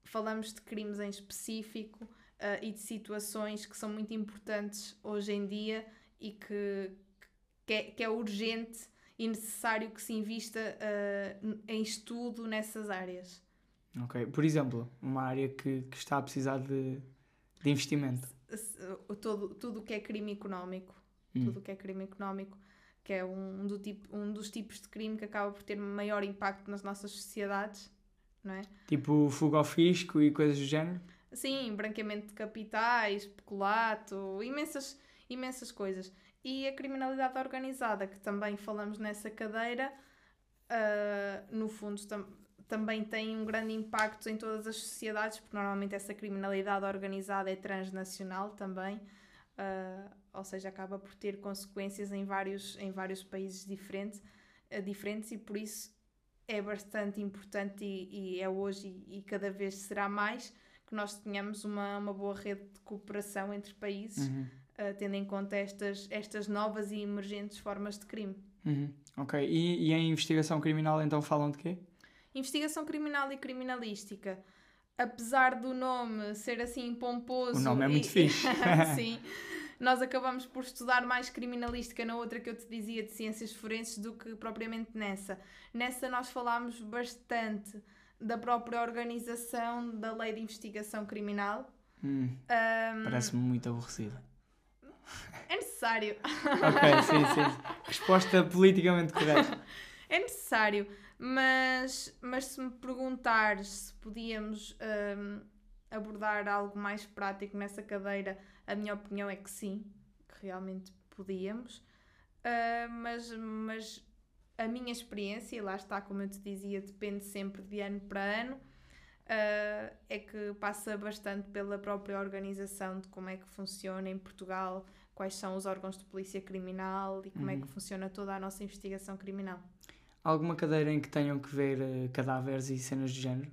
falamos de crimes em específico ah, e de situações que são muito importantes hoje em dia e que, que, é, que é urgente e necessário que se invista ah, em estudo nessas áreas. Ok. Por exemplo, uma área que, que está a precisar de, de investimento. Todo, tudo o que é crime económico. Hum. Tudo o que é crime económico, que é um, do tipo, um dos tipos de crime que acaba por ter maior impacto nas nossas sociedades, não é? Tipo fuga ao fisco e coisas do género? Sim, branqueamento de capitais, peculato, imensas, imensas coisas. E a criminalidade organizada, que também falamos nessa cadeira, ah, no fundo também tem um grande impacto em todas as sociedades, porque normalmente essa criminalidade organizada é transnacional também, ah, ou seja, acaba por ter consequências em vários, em vários países diferentes, ah, diferentes e por isso é bastante importante e, e é hoje e, e cada vez será mais que nós tenhamos uma, uma boa rede de cooperação entre países, Uhum. uh, tendo em conta estas, estas novas e emergentes formas de crime. Uhum. Ok. E, e em investigação criminal então falam de quê? Investigação criminal e criminalística. Apesar do nome ser assim pomposo. O nome é muito e- fixe. Sim. Nós acabamos por estudar mais criminalística na outra que eu te dizia de ciências forenses do que propriamente nessa. Nessa nós falámos bastante da própria organização da lei de investigação criminal, Hum, Ahm, Parece-me muito aborrecido. é necessário. Ok, sim, sim. Resposta politicamente correta. É necessário, mas, mas se me perguntares se podíamos hum, abordar algo mais prático nessa cadeira, a minha opinião é que sim, que realmente podíamos. Ah, mas, mas a minha experiência, e lá está, como eu te dizia, depende sempre de ano para ano, ah, é que passa bastante pela própria organização de como é que funciona em Portugal, quais são os órgãos de polícia criminal e como é que funciona toda a nossa investigação criminal. Alguma cadeira em que tenham que ver eh, cadáveres e cenas de género?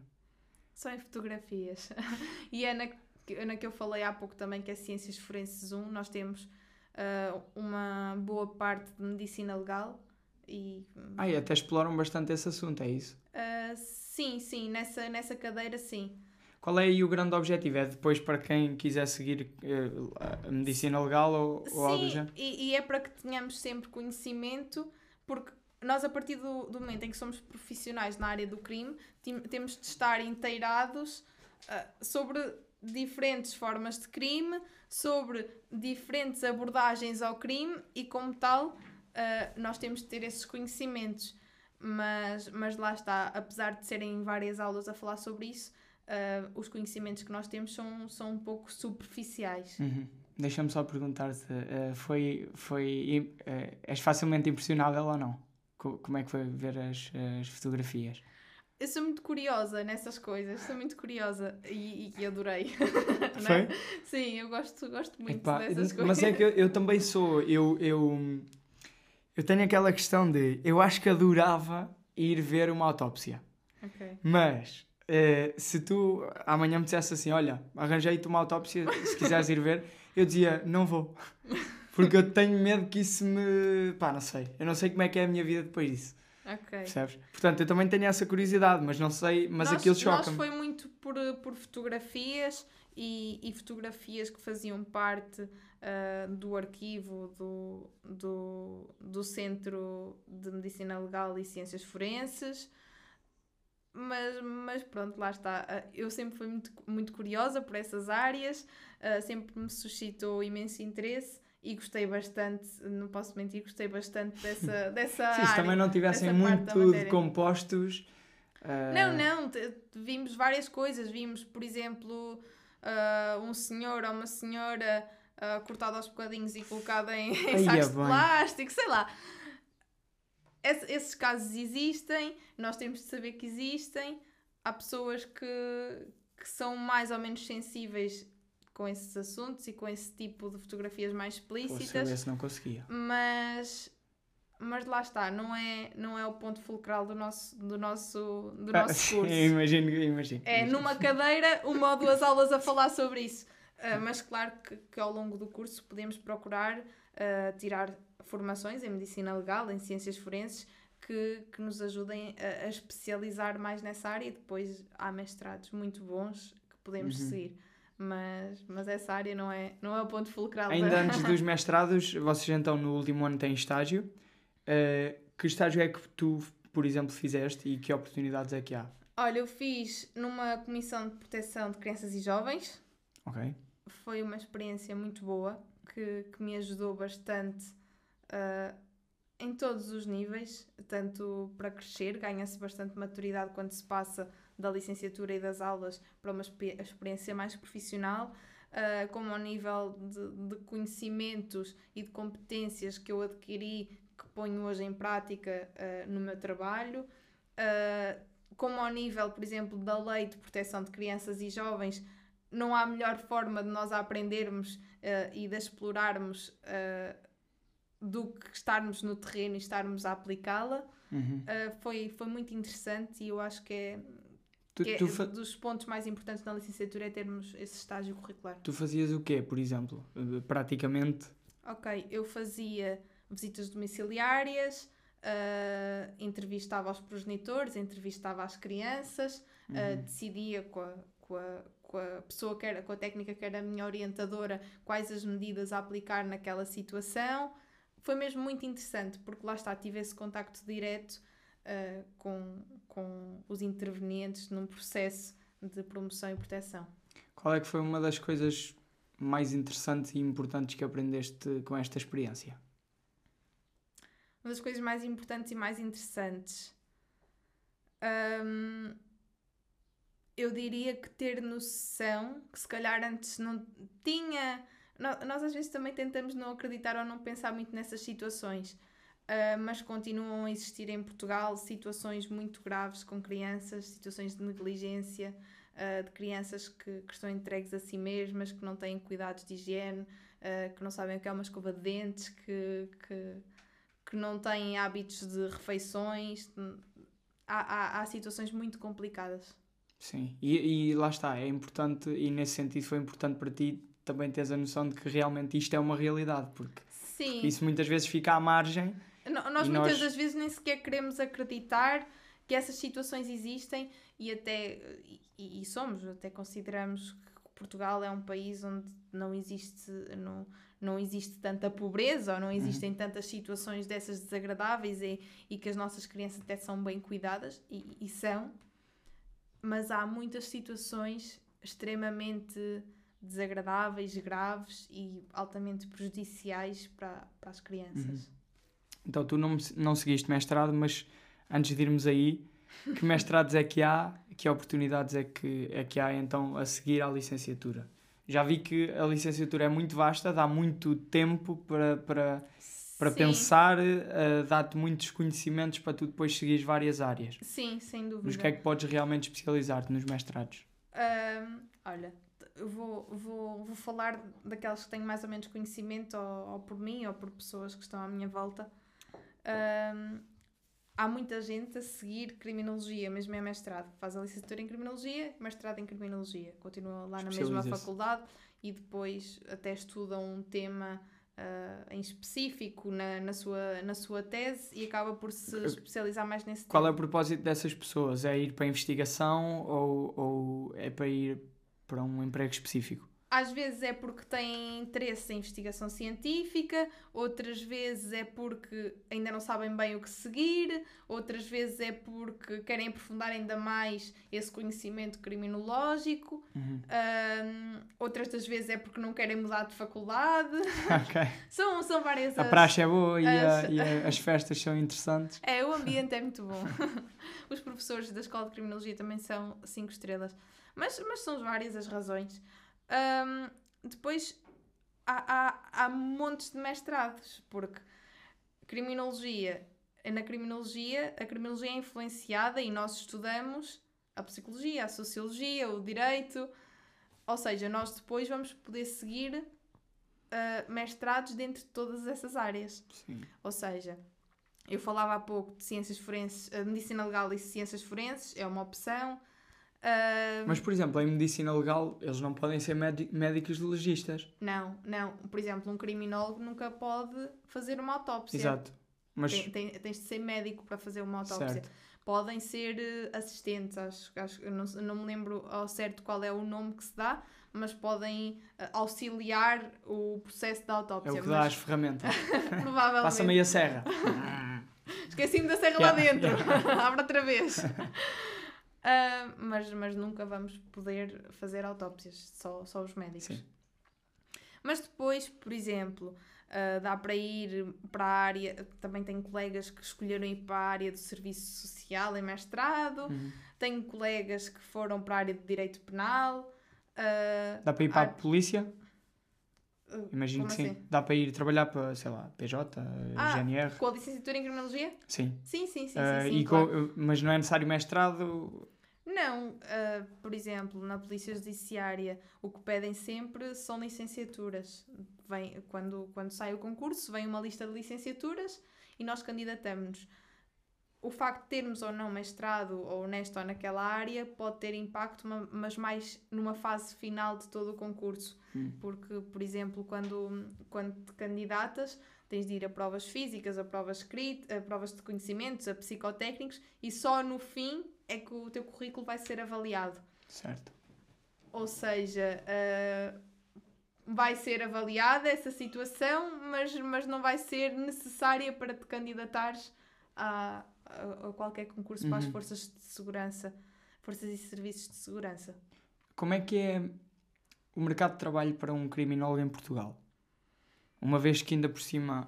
Só em fotografias. e é na, que- na que eu falei há pouco também, que é Ciências Forenses 1, nós temos ah, uma boa parte de medicina legal e Ah, e até exploram bastante esse assunto, é isso? ah, sim, sim, nessa, nessa cadeira sim. Qual é aí o grande objetivo? É depois para quem quiser seguir eh, a medicina legal ou, ou algo do Sim, género? e, e é para que tenhamos sempre conhecimento, porque nós, a partir do, do momento em que somos profissionais na área do crime, temos de estar inteirados ah, sobre diferentes formas de crime, sobre diferentes abordagens ao crime e, como tal, ah, nós temos de ter esses conhecimentos. Mas, mas lá está, apesar de serem várias aulas a falar sobre isso, ah, os conhecimentos que nós temos são, são um pouco superficiais. Uhum. Deixa-me só perguntar-te, eh, foi, foi, eh, és facilmente impressionável ou não? Co- Como é que foi ver as, as fotografias? Eu sou muito curiosa nessas coisas, sou muito curiosa e, e adorei. Não Foi? é? Sim, eu gosto, gosto muito Epá, dessas coisas. mas é que eu, eu também sou, eu, eu, eu tenho aquela questão de, eu acho que adorava ir ver uma autópsia, Ok. mas eh, se tu amanhã me dissesse assim, olha, arranjei-te uma autópsia, se quiseres ir ver, eu dizia, não vou, porque eu tenho medo que isso me, pá, não sei, eu não sei como é que é a minha vida depois disso, Ok. percebes? Portanto, eu também tenho essa curiosidade, mas não sei, mas nós, aquilo nós choca-me. foi muito por, por fotografias e, e fotografias que faziam parte ah, do arquivo do, do, do Centro de Medicina Legal e Ciências Forenses. Mas, mas pronto, lá está. Ah, Eu sempre fui muito, muito curiosa por essas áreas, ah, sempre me suscitou imenso interesse e gostei bastante, não posso mentir, gostei bastante dessa, dessa Sim, área. se também não tivessem muito de compostos... eh, Não, não, vimos várias coisas. Vimos, por exemplo, ah, um senhor ou uma senhora ah, cortada aos bocadinhos e colocada em, em Ai, sacos é de plástico, sei lá. Esse- esses casos existem, nós temos de saber que existem. Há pessoas que, que são mais ou menos sensíveis com esses assuntos e com esse tipo de fotografias mais explícitas esse não conseguia. mas mas lá está, não é, não é o ponto fulcral do nosso, do nosso, do Ah, nosso sim, curso. imagino, imagino. É numa cadeira, uma ou duas aulas a falar sobre isso. Ah, mas claro que, que ao longo do curso podemos procurar ah, tirar formações em medicina legal, em ciências forenses, que, que nos ajudem a, a especializar mais nessa área e depois há mestrados muito bons que podemos Uhum. seguir. Mas, mas essa área não é, não é o ponto fulcral. Ainda da- antes dos mestrados, vocês então no último ano têm estágio. Eh, que estágio é que tu, por exemplo, fizeste e que oportunidades é que há? Olha, eu fiz numa comissão de proteção de crianças e jovens. Ok? Foi uma experiência muito boa que, que me ajudou bastante ah, em todos os níveis, tanto para crescer, ganha-se bastante maturidade quando se passa da licenciatura e das aulas para uma expe- experiência mais profissional, ah, como ao nível de, de conhecimentos e de competências que eu adquiri, que ponho hoje em prática ah, no meu trabalho, ah, como ao nível, por exemplo, da lei de proteção de crianças e jovens, não há melhor forma de nós aprendermos ah, e de explorarmos ah, do que estarmos no terreno e estarmos a aplicá-la. Uhum. Ah, foi, foi muito interessante e eu acho que é, Tu, é tu, fa- dos pontos mais importantes na licenciatura é termos esse estágio curricular. tu fazias o quê, por exemplo? Eh, Praticamente. Ok, eu fazia visitas domiciliárias, ah, entrevistava os progenitores, entrevistava as crianças, ah, decidia com a, com, a, com a pessoa que era, com a técnica que era a minha orientadora, quais as medidas a aplicar naquela situação. Foi mesmo muito interessante, porque lá está, tive esse contacto direto ah, com, com os intervenientes num processo de promoção e proteção. Qual é que foi uma das coisas mais interessantes e importantes que aprendeste com esta experiência? Uma das coisas mais importantes e mais interessantes. hum, eu diria que ter noção, que se calhar antes não tinha. nó- Nós às vezes também tentamos não acreditar ou não pensar muito nessas situações, ah, mas continuam a existir em Portugal situações muito graves com crianças, situações de negligência, ah, de crianças que, que estão entregues a si mesmas, que não têm cuidados de higiene, ah, que não sabem o que é uma escova de dentes, que, que, que não têm hábitos de refeições. Há, há, há situações muito complicadas. Sim, e, e lá está, é importante, e nesse sentido foi importante para ti também teres a noção de que realmente isto é uma realidade, porque Sim. isso muitas vezes fica à margem. Nós E muitas nós- das vezes nem sequer queremos acreditar que essas situações existem e até e, e somos, até consideramos que Portugal é um país onde não existe não, não existe tanta pobreza ou não existem tantas situações dessas desagradáveis e, e que as nossas crianças até são bem cuidadas e, e são, mas há muitas situações extremamente desagradáveis, graves e altamente prejudiciais para, para as crianças. Então tu não, não seguiste mestrado, mas antes de irmos aí, que mestrados é que há, que oportunidades é que, é que há então a seguir à licenciatura? Já vi que a licenciatura é muito vasta, dá muito tempo para, para, para Sim. pensar, eh, dá-te muitos conhecimentos para tu depois seguires várias áreas. Sim, sem dúvida. Mas o que é que podes realmente especializar-te nos mestrados? Ahm, olha, vou, vou, vou falar daquelas que tenho mais ou menos conhecimento, ou, ou por mim, ou por pessoas que estão à minha volta. Ahm, há muita gente a seguir criminologia, mesmo é mestrado. Faz a licenciatura em criminologia, mestrado em criminologia. Continua lá na mesma faculdade e depois até estuda um tema ah, em específico na, na, sua, na sua tese e acaba por se especializar mais nesse Qual é o propósito dessas pessoas? É ir para a investigação ou, ou é para ir para um emprego específico? Às vezes é porque têm interesse em investigação científica, outras vezes é porque ainda não sabem bem o que seguir, outras vezes é porque querem aprofundar ainda mais esse conhecimento criminológico, Uhum. Ahm, outras das vezes é porque não querem mudar de faculdade. Ok. São, são várias A as- praxe é boa e, a- as- e a- as festas são interessantes. É, o ambiente é muito bom. Os professores da Escola de Criminologia também são cinco estrelas. Mas, mas são várias as razões. Ahm, depois há, há, há montes de mestrados, porque criminologia, na criminologia, a criminologia é influenciada e nós estudamos a psicologia, a sociologia, o direito. Ou seja, nós depois vamos poder seguir ah, mestrados dentro de todas essas áreas. Sim. Ou seja, eu falava há pouco de ciências forenses, a medicina legal e ciências forenses é uma opção. Mas, por exemplo, em medicina legal, eles não podem ser médi- médicos legistas. Não, não. Por exemplo, um criminólogo nunca pode fazer uma autópsia. Exato. Mas, Tem- tem- tens de ser médico para fazer uma autópsia. certo. Podem ser eh, assistentes, acho, acho, não, não me lembro ao certo qual é o nome que se dá, mas podem eh, auxiliar o processo da É autópsia. o que dá as mas ferramentas. provavelmente. Passa-me aí a serra. Esqueci-me da serra lá Yeah, dentro. Abre outra vez. Ah, mas, mas nunca vamos poder fazer autópsias, só, só os médicos. Sim. Mas depois, por exemplo, ah, dá para ir para a área. Também tenho colegas que escolheram ir para a área do serviço social em mestrado, Uhum. tenho colegas que foram para a área de direito penal. ah, Dá para ir para a ar- polícia? Imagino como que sim. assim? Dá para ir trabalhar para, sei lá, PJ, Ah, GNR. Com a licenciatura em criminologia? Sim. Sim, sim, sim. Ah, sim, sim claro. com- mas não é necessário mestrado? Não, ah, por exemplo, na Polícia Judiciária, o que pedem sempre são licenciaturas. Vem, quando, quando sai o concurso, vem uma lista de licenciaturas e nós candidatamos-nos. O facto de termos ou não mestrado ou nesta ou naquela área pode ter impacto, ma- mas mais numa fase final de todo o concurso. Hum. Porque, por exemplo, quando, quando te candidatas, tens de ir a provas físicas, a provas escritas, a provas de conhecimentos, a psicotécnicos e só no fim é que o teu currículo vai ser avaliado. Certo. Ou seja, ah, vai ser avaliada essa situação, mas, mas não vai ser necessária para te candidatares a, a, a qualquer concurso para as Uhum. forças de segurança, forças e serviços de segurança. Como é que é o mercado de trabalho para um criminólogo em Portugal? Uma vez que ainda por cima,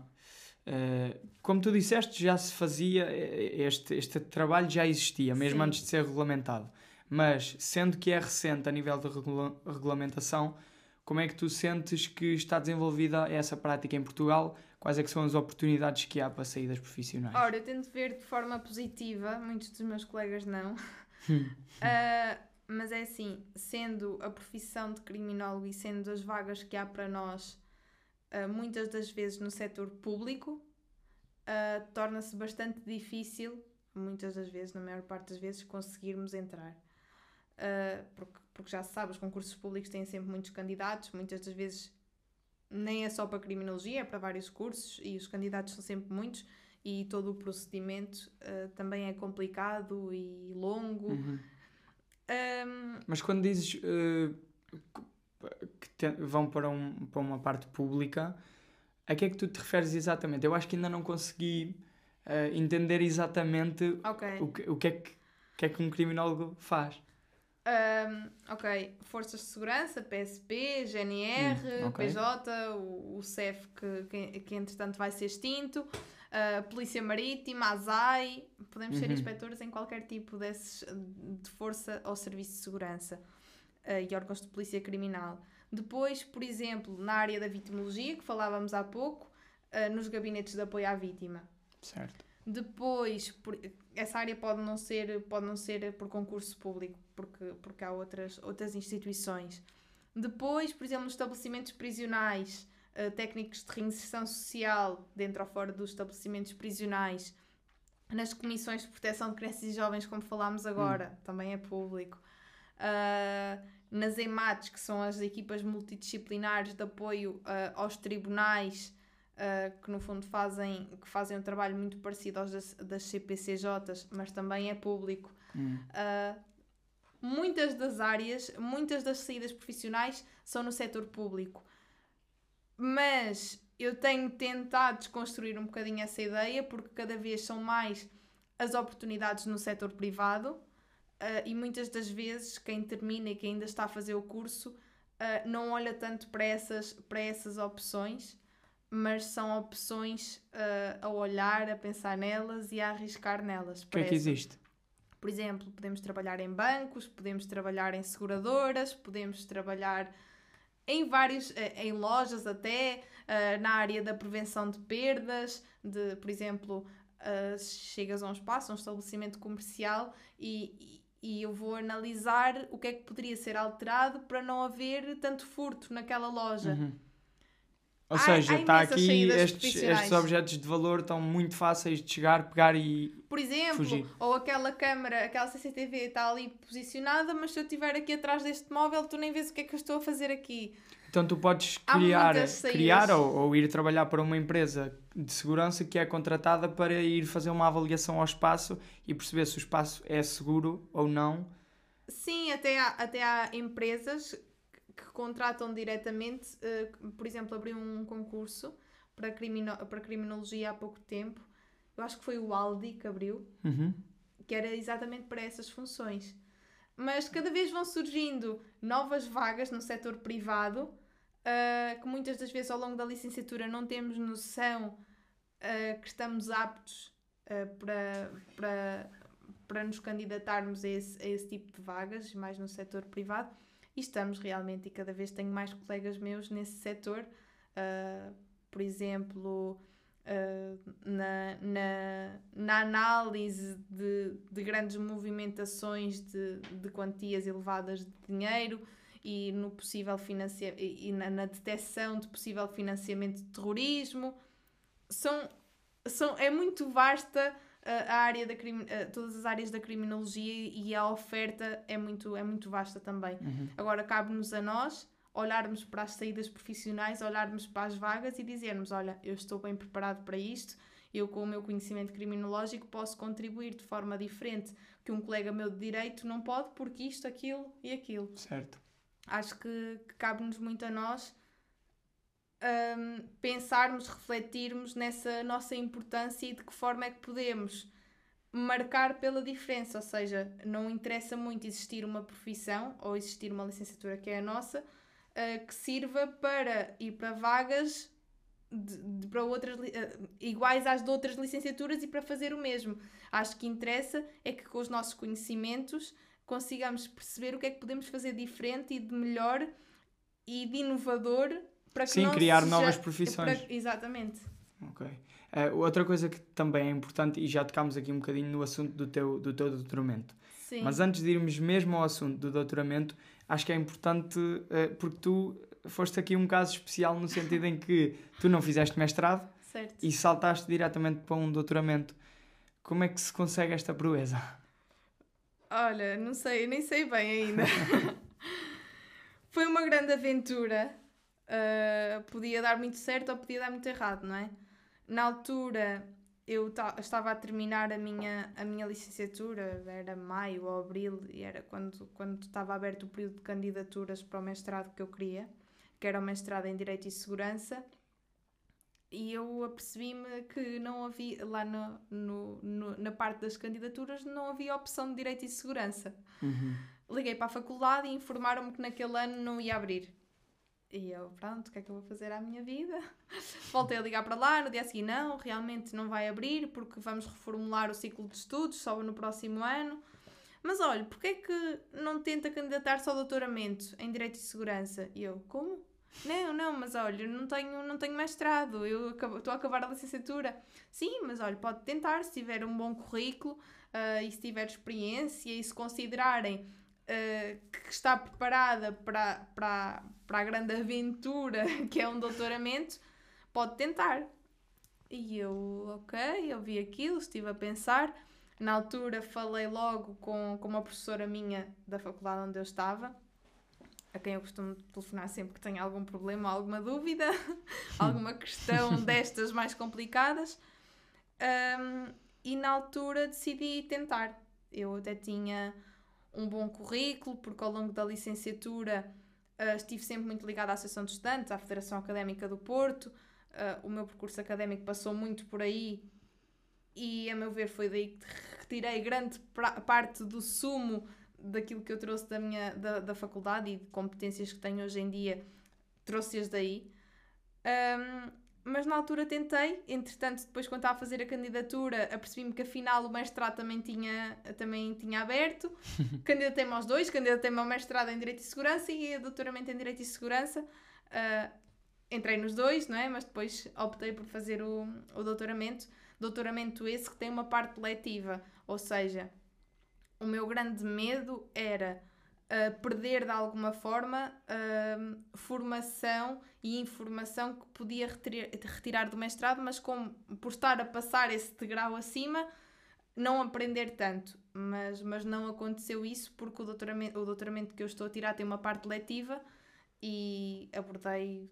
como tu disseste, já se fazia, eh, este, este trabalho já existia, mesmo Sim. antes de ser regulamentado. Mas, sendo que é recente a nível de regula- regulamentação, como é que tu sentes que está desenvolvida essa prática em Portugal? Quais é que são as oportunidades que há para saídas profissionais? Ora, eu tento ver de forma positiva, muitos dos meus colegas não. Ah, mas é assim, sendo a profissão de criminólogo e sendo as vagas que há para nós, ah, muitas das vezes no setor público, ah, torna-se bastante difícil, muitas das vezes, na maior parte das vezes, conseguirmos entrar. Ah, porque, porque já se sabe, os concursos públicos têm sempre muitos candidatos, muitas das vezes nem é só para criminologia, é para vários cursos e os candidatos são sempre muitos e todo o procedimento ah, também é complicado e longo. Uhum. Ahm, Mas quando dizes eh, que te- vão para, um, para uma parte pública, a que é que tu te referes exatamente? Eu acho que ainda não consegui eh, entender exatamente ok. o que, o que, é que, que é que um criminólogo faz. Ahm, ok. Forças de Segurança, PSP, GNR, Hum, ok. PJ, o, o CEF que, que, que entretanto vai ser extinto, a Polícia Marítima, ASAI. Podemos ser Uhum. inspectores em qualquer tipo desses de força ou serviço de segurança ah, e órgãos de polícia criminal. Depois, por exemplo, na área da vitimologia, que falávamos há pouco, ah, nos gabinetes de apoio à vítima. Certo. Depois, por- essa área pode não ser, pode não ser por concurso público, porque, porque há outras, outras instituições. Depois, por exemplo, nos estabelecimentos prisionais, eh, técnicos de reinserção social, dentro ou fora dos estabelecimentos prisionais, nas comissões de proteção de crianças e jovens, como falámos agora, também é público. Ah, nas EMATs, que são as equipas multidisciplinares de apoio ah, aos tribunais, ah, que no fundo fazem, que fazem um trabalho muito parecido aos das, das CPCJs, mas também é público. Hum. Muitas das áreas, muitas das saídas profissionais são no setor público. Mas eu tenho tentado desconstruir um bocadinho essa ideia, porque cada vez são mais as oportunidades no setor privado ah, e muitas das vezes quem termina e quem ainda está a fazer o curso ah, não olha tanto para essas, para essas opções, mas são opções ah, a olhar, a pensar nelas e a arriscar nelas. O que é que existe? por exemplo, podemos trabalhar em bancos, podemos trabalhar em seguradoras, podemos trabalhar em vários, eh, em lojas até, na área da prevenção de perdas, de, por exemplo, chegas a um espaço, a um estabelecimento comercial e, e eu vou analisar o que é que poderia ser alterado para não haver tanto furto naquela loja. Uhum. Ou Há- seja, há está aqui estes, estes objetos de valor estão muito fáceis de chegar, pegar e. Por exemplo, Fugir. ou aquela câmara, aquela CCTV está ali posicionada, mas se eu estiver aqui atrás deste móvel, tu nem vês o que é que eu estou a fazer aqui. Então tu podes criar, criar ou, ou ir trabalhar para uma empresa de segurança que é contratada para ir fazer uma avaliação ao espaço e perceber se o espaço é seguro ou não. Sim, até há, até há empresas que contratam diretamente, eh, por exemplo, abriu um concurso para, crimino, para criminologia há pouco tempo. Eu acho que foi o Aldi que abriu, Uhum. que era exatamente para essas funções. Mas cada vez vão surgindo novas vagas no setor privado, ah, que muitas das vezes ao longo da licenciatura não temos noção ah, que estamos aptos ah, para, para, para nos candidatarmos a esse, a esse tipo de vagas, mais no setor privado. E estamos realmente, e cada vez tenho mais colegas meus nesse setor, por exemplo, ah, na, na, na análise de, de grandes movimentações de, de quantias elevadas de dinheiro e no possível e na, na detecção de possível financiamento de terrorismo. São, são, é muito vasta ah, a área da ah, todas as áreas da criminologia e a oferta é muito, é muito vasta também. Uhum. Agora cabe-nos a nós olharmos para as saídas profissionais, olharmos para as vagas e dizermos: olha, eu estou bem preparado para isto, eu com o meu conhecimento criminológico posso contribuir de forma diferente que um colega meu de direito não pode, porque isto, aquilo e aquilo. Certo. Acho que, que cabe-nos muito a nós hum, pensarmos, refletirmos nessa nossa importância e de que forma é que podemos marcar pela diferença, ou seja, não interessa muito existir uma profissão ou existir uma licenciatura que é a nossa, uh, que sirva para ir para vagas de, de- para outras uh, iguais às de outras licenciaturas e para fazer o mesmo. Acho que interessa é que com os nossos conhecimentos consigamos perceber o que é que podemos fazer diferente e de melhor e de inovador para que Sim, criar seja- novas profissões. para- exatamente. Ok. Eh, outra coisa que também é importante, e já tocámos aqui um bocadinho no assunto do teu, do teu doutoramento. Sim. Mas antes de irmos mesmo ao assunto do doutoramento, acho que é importante, eh, porque tu foste aqui um caso especial no sentido em que tu não fizeste mestrado certo. e saltaste diretamente para um doutoramento. Como é que se consegue esta proeza? Olha, não sei, nem sei bem ainda. Foi uma grande aventura. Uh, podia dar muito certo ou podia dar muito errado, não é? Na altura eu ta- estava a terminar a minha, a minha licenciatura, era maio ou abril, e era quando, quando estava aberto o período de candidaturas para o mestrado que eu queria, que era o mestrado em Direito e Segurança. E eu apercebi-me que não havia, lá no, no, no- na parte das candidaturas, não havia opção de Direito e Segurança. Liguei para a faculdade e informaram-me que naquele ano não ia abrir. E eu, pronto, o que é que eu vou fazer à minha vida? Voltei a ligar para lá, no dia seguinte, não, realmente não vai abrir porque vamos reformular o ciclo de estudos só no próximo ano. Mas olha, porquê é que não tenta candidatar-se ao doutoramento em Direito e Segurança? E eu, como? Não, não, mas olha, não tenho, não tenho mestrado, eu acabo- estou a acabar a licenciatura. Sim, mas olha, pode tentar se tiver um bom currículo ah, e se tiver experiência e se considerarem ah, que está preparada para, para, para a grande aventura que é um doutoramento, pode tentar. E eu, ok, eu vi aquilo, estive a pensar. Na altura falei logo com, com uma professora minha da faculdade onde eu estava, a quem eu costumo telefonar sempre que tenho algum problema, alguma dúvida, alguma questão destas mais complicadas. Um, e na altura decidi tentar. Eu até tinha um bom currículo, porque ao longo da licenciatura ah, estive sempre muito ligada à Associação de Estudantes, à Federação Académica do Porto. Ah, o meu percurso académico passou muito por aí e, a meu ver, foi daí que retirei grande parte do sumo daquilo que eu trouxe da, minha, da, da faculdade e de competências que tenho hoje em dia, trouxe-as daí. Ahm, mas na altura tentei, entretanto, depois quando estava a fazer a candidatura, apercebi-me que afinal o mestrado também tinha, também tinha aberto. Candidatei-me aos dois, candidatei-me ao mestrado em Direito e Segurança e a doutoramento em Direito e Segurança. Ah, entrei nos dois, não é? Mas depois optei por fazer o, o doutoramento. Doutoramento esse que tem uma parte letiva, ou seja, o meu grande medo era ah, perder de alguma forma ah, formação e informação que podia retira- retirar do mestrado, mas como por estar a passar esse degrau acima, não aprender tanto. Mas, mas não aconteceu isso porque o doutoramento, o doutoramento que eu estou a tirar tem uma parte letiva e abordei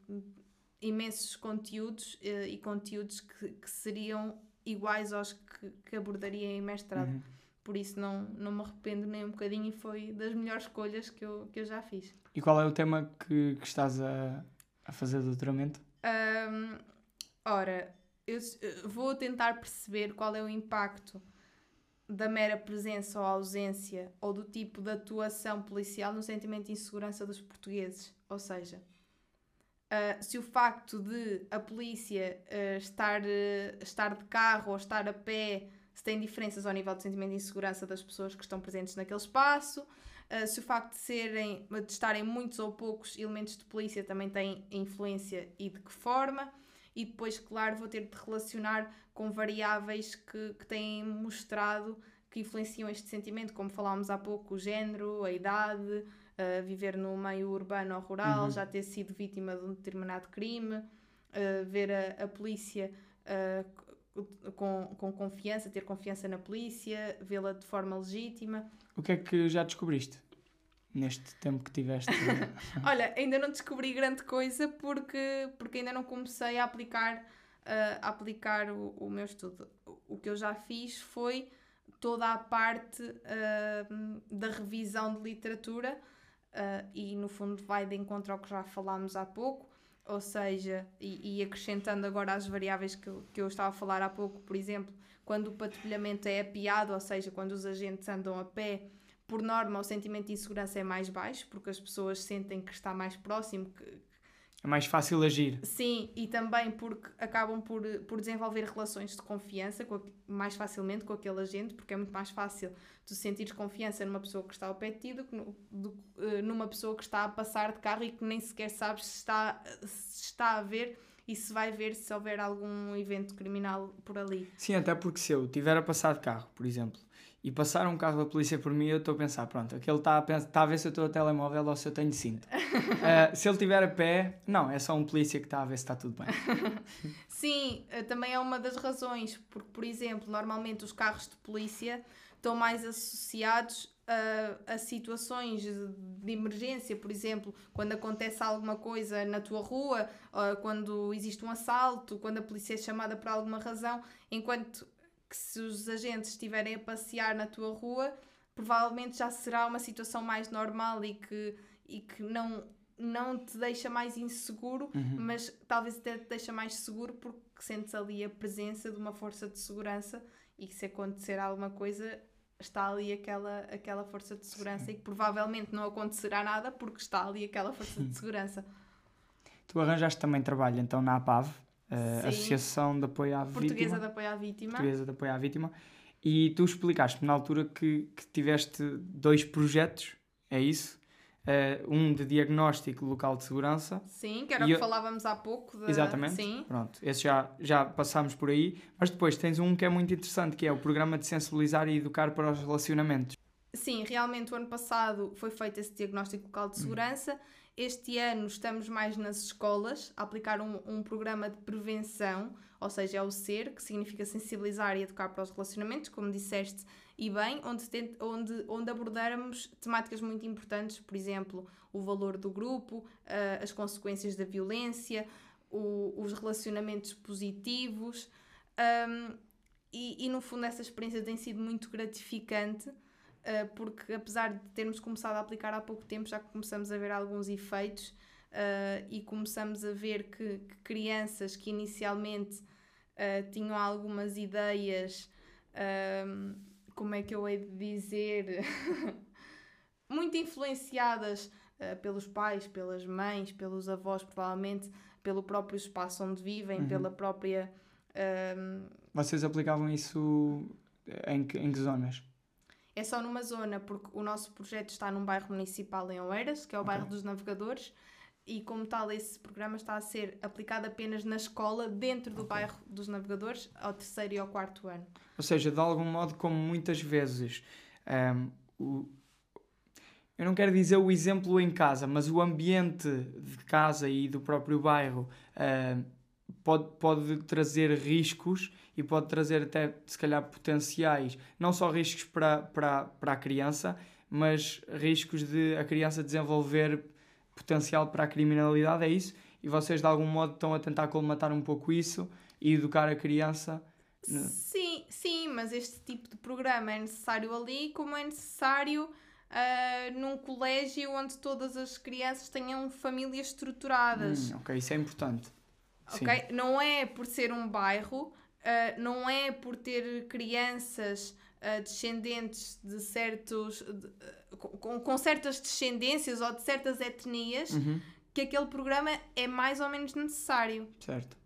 imensos conteúdos eh, e conteúdos que, que seriam iguais aos que, que abordaria em mestrado. Uhum. Por isso não, não me arrependo nem um bocadinho e foi das melhores escolhas que eu, que eu já fiz. E qual é o tema que, que estás a, a fazer doutoramento? Ahm, ora, eu eu vou tentar perceber qual é o impacto da mera presença ou ausência ou do tipo de atuação policial no sentimento de insegurança dos portugueses. Ou seja, ah, se o facto de a polícia ah, estar, ah, estar de carro ou estar a pé se tem diferenças ao nível de sentimento de insegurança das pessoas que estão presentes naquele espaço, ah, se o facto de, serem, de estarem muitos ou poucos elementos de polícia também tem influência e de que forma, e depois, claro, vou ter de relacionar com variáveis que, que têm mostrado que influenciam este sentimento, como falámos há pouco, o género, a idade, ah, viver no meio urbano ou rural, Uhum. já ter sido vítima de um determinado crime, ah, ver a, a polícia ah, com, com confiança, ter confiança na polícia, vê-la de forma legítima. O que é que já descobriste neste tempo que tiveste? Olha, ainda não descobri grande coisa porque, porque ainda não comecei a aplicar, ah, a aplicar o, o meu estudo. O- que eu já fiz foi toda a parte ah, da revisão de literatura ah, e, no fundo, vai de encontro ao que já falámos há pouco. Ou seja, e, e acrescentando agora as variáveis que, que eu estava a falar há pouco, por exemplo, quando o patrulhamento é apiado, ou seja, quando os agentes andam a pé, por norma, o sentimento de insegurança é mais baixo, porque as pessoas sentem que está mais próximo, que, É mais fácil agir. Sim, e também porque acabam por, por desenvolver relações de confiança com, mais facilmente com aquele agente, porque é muito mais fácil tu sentires confiança numa pessoa que está ao pé de ti do que no- do eh, numa pessoa que está a passar de carro e que nem sequer sabes se está, se está a ver e se vai ver se houver algum evento criminal por ali. Sim, até porque se eu tiver a passar de carro, por exemplo, e passar um carro da polícia por mim, eu estou a pensar, pronto, aquele está a, está a ver se eu estou a telemóvel ou se eu tenho cinto. Ah, se ele estiver a pé, não, é só um polícia que está a ver se está tudo bem. Sim, eh, também é uma das razões, porque, por exemplo, normalmente os carros de polícia estão mais associados a, a situações de, emergência, por exemplo, quando acontece alguma coisa na tua rua, quando existe um assalto, quando a polícia é chamada por alguma razão, enquanto que se os agentes estiverem a passear na tua rua, provavelmente já será uma situação mais normal e que, e que não, não te deixa mais inseguro, mas talvez até te deixa mais seguro porque sentes ali a presença de uma força de segurança e que se acontecer alguma coisa está ali aquela, aquela força de segurança e que provavelmente não acontecerá nada porque está ali aquela força de segurança. Tu arranjaste também trabalho então na APAV, Sim. Associação de Apoio à Portuguesa Vítima. de apoio à vítima. Portuguesa de Apoio à Vítima. E tu explicaste-me na altura que, que tiveste dois projetos, é isso? Ah, um de diagnóstico local de segurança Sim, que era o que eu- falávamos há pouco. da- Exatamente. Sim. Pronto, esse já, já passámos por aí. Mas depois tens um que é muito interessante, que é o programa de sensibilizar e educar para os relacionamentos. Sim, realmente o ano passado foi feito esse diagnóstico local de segurança. Este ano estamos mais nas escolas a aplicar um, um programa de prevenção, ou seja, é o SER, que significa sensibilizar e educar para os relacionamentos, como disseste, e bem, onde, onde, onde abordarmos temáticas muito importantes, por exemplo, o valor do grupo, ah, as consequências da violência, o- os relacionamentos positivos. ahm, e, e no fundo essa experiência tem sido muito gratificante Uh, porque apesar de termos começado a aplicar há pouco tempo, já começamos a ver alguns efeitos uh, e começamos a ver que, que crianças que inicialmente uh, tinham algumas ideias, um, como é que eu hei de dizer, muito influenciadas pelos pais, pelas mães, pelos avós, provavelmente pelo próprio espaço onde vivem, Uhum. pela própria. um, Vocês aplicavam isso em que, em que zonas? É só numa zona, porque o nosso projeto está num bairro municipal em Oeiras, que é o bairro dos Navegadores, e como tal esse programa está a ser aplicado apenas na escola, dentro do bairro dos Navegadores, ao terceiro e ao quarto ano. Ou seja, de algum modo, como muitas vezes, ahm, o- eu não quero dizer o exemplo em casa, mas o ambiente de casa e do próprio bairro ahm, pode, pode trazer riscos e pode trazer até, se calhar, potenciais, não só riscos para, para, para a criança, mas riscos de a criança desenvolver potencial para a criminalidade, é isso? E vocês, de algum modo, estão a tentar colmatar um pouco isso e educar a criança. Sim, sim, mas este tipo de programa é necessário ali, como é necessário ah, num colégio onde todas as crianças tenham famílias estruturadas. Hum, ok, isso é importante. Sim. ok? Não é por ser um bairro, ah, não é por ter crianças ah, descendentes de certos. de- ah, com, com certas descendências ou de certas etnias Uhum, que aquele programa é mais ou menos necessário. certo.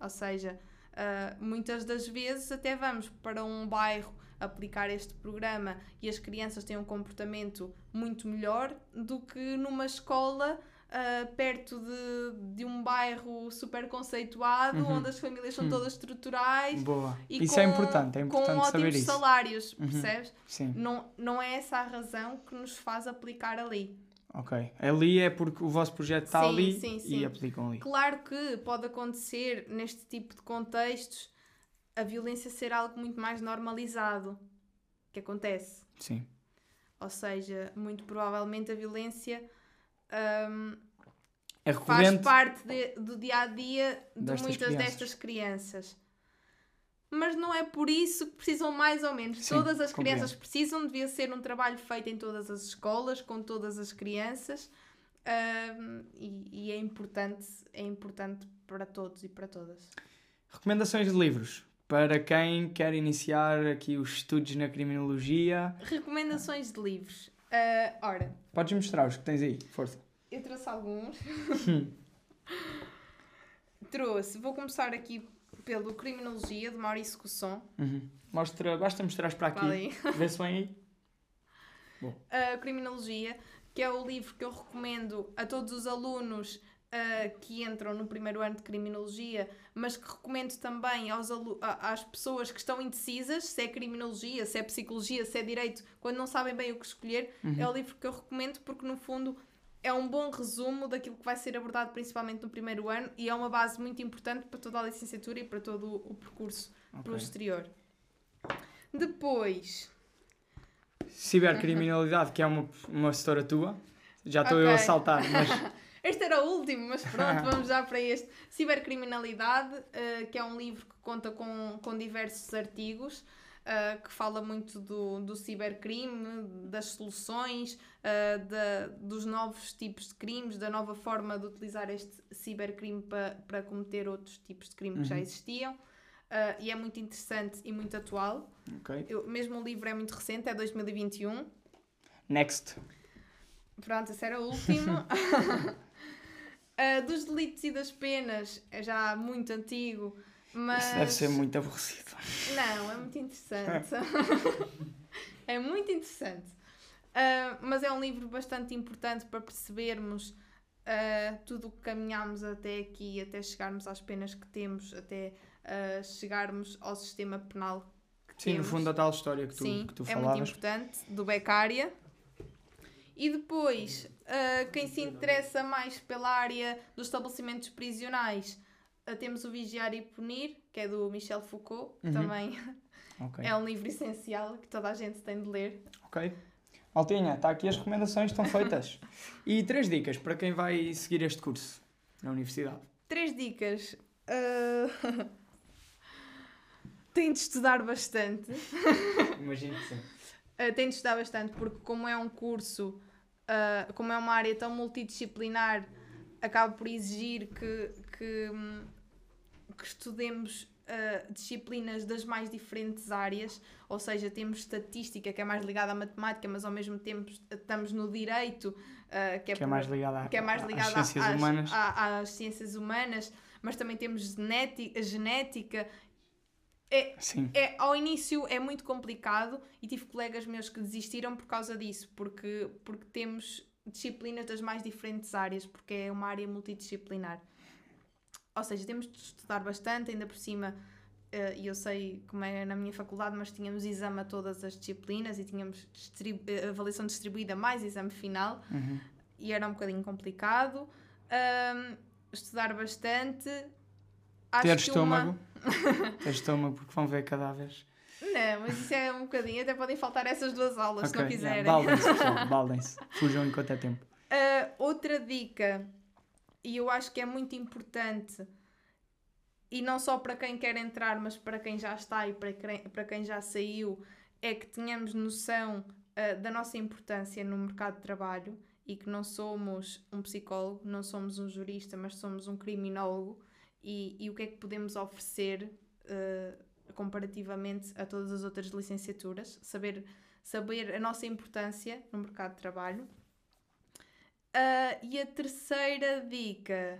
Ou seja, ah, muitas das vezes até vamos para um bairro aplicar este programa e as crianças têm um comportamento muito melhor do que numa escola ah, perto de, de um bairro super conceituado, Uhum. onde as famílias são Hum. todas estruturais Boa. e Isso com, é importante, é com importante ótimos saber isso. salários, Uhum. percebes? Sim, Não, não é essa a razão que nos faz aplicar ali. ok. Ali é porque o vosso projeto está Sim, ali sim, e sim. aplicam ali. Claro que pode acontecer neste tipo de contextos a violência ser algo muito mais normalizado que acontece. Sim. Ou seja, muito provavelmente a violência hum, É faz parte de- do dia a dia de Destas muitas crianças. destas crianças. Mas não é por isso que precisam mais ou menos. Sim, todas as compreendo. crianças precisam, devia ser um trabalho feito em todas as escolas, com todas as crianças. e, e é importante, é importante para todos e para todas. Recomendações de livros para quem quer iniciar aqui os estudos na criminologia. Recomendações de livros. Ah, ora, Podes mostrar os que tens aí, força. eu trouxe alguns. trouxe, vou começar aqui pelo Criminologia, de Maurício Cusson. Uhum. Mostra, basta mostrar para aqui. Aí. Vê se vem aí. a Criminologia, que é o livro que eu recomendo a todos os alunos ah, que entram no primeiro ano de Criminologia, mas que recomendo também aos às pessoas que estão indecisas, se é Criminologia, se é Psicologia, se é Direito, quando não sabem bem o que escolher, é o livro que eu recomendo porque, no fundo, é um bom resumo daquilo que vai ser abordado principalmente no primeiro ano e é uma base muito importante para toda a licenciatura e para todo o, percurso Ok. posterior. Depois, Cibercriminalidade, que é uma, uma setora tua. Já estou eu a saltar, mas Este era o último, mas pronto, vamos já para este. Cibercriminalidade, eh, que é um livro que conta com, com diversos artigos, eh, que fala muito do, do cibercrime, das soluções, eh, da, dos novos tipos de crimes, da nova forma de utilizar este cibercrime para, para cometer outros tipos de crime que já Uhum. existiam. Eh, e é muito interessante e muito atual. ok. Eu, mesmo o livro é muito recente, é 2021. Next. Pronto, esse era o último. Ah, dos delitos e das penas, é já muito antigo, mas. Isso deve ser muito aborrecido. Não, é muito interessante. é muito interessante. Ah, mas é um livro bastante importante para percebermos ah, tudo o que caminhámos até aqui, até chegarmos às penas que temos, até chegarmos ao sistema penal que Sim, no temos. fundo a tal história que tu, Sim, que tu é muito falavas. importante, do Becária. E depois, ah, quem se interessa mais pela área dos estabelecimentos prisionais, ah, temos o Vigiar e Punir, que é do Michel Foucault, que Uhum. também Ok. é um livro essencial que toda a gente tem de ler. Ok. Altinha, está aqui as recomendações, estão feitas. e três dicas para quem vai seguir este curso na universidade. Três dicas. Ah, tem de estudar bastante. Imagino que sim. Uh, tem de estudar bastante porque como é um curso, uh, como é uma área tão multidisciplinar, acaba por exigir que, que, hum, que estudemos uh, disciplinas das mais diferentes áreas, ou seja, temos estatística que é mais ligada à matemática, mas ao mesmo tempo estamos no direito, uh, que é, Que é mais ligada, que é mais às ligada ciências às, humanas. à- às ciências humanas, mas também temos genética, genética Sim. é, ao início é muito complicado e tive colegas meus que desistiram por causa disso, porque, porque temos disciplinas das mais diferentes áreas, porque é uma área multidisciplinar. Ou seja, temos de estudar bastante, ainda por cima, eh, e eu sei como é na minha faculdade, mas tínhamos exame a todas as disciplinas e tínhamos distribu- eh, avaliação distribuída mais exame final Uhum. e era um bocadinho complicado. Ahm, estudar bastante. Acho Ter que uma- estômago. Ter estômago, porque vão ver cadáveres. Não, mas isso é um bocadinho. Até podem faltar essas duas aulas se não quiserem. yeah, Baldem-se, pessoal, baldem-se. Fujam enquanto é tempo. Ah, outra dica, e eu acho que é muito importante, e não só para quem quer entrar, mas para quem já está e para quem, para quem já saiu, é que tenhamos noção ah, da nossa importância no mercado de trabalho e que não somos um psicólogo, não somos um jurista, mas somos um criminólogo e, e o que é que podemos oferecer ah, comparativamente a todas as outras licenciaturas, saber, saber a nossa importância no mercado de trabalho. Ah, e a terceira dica,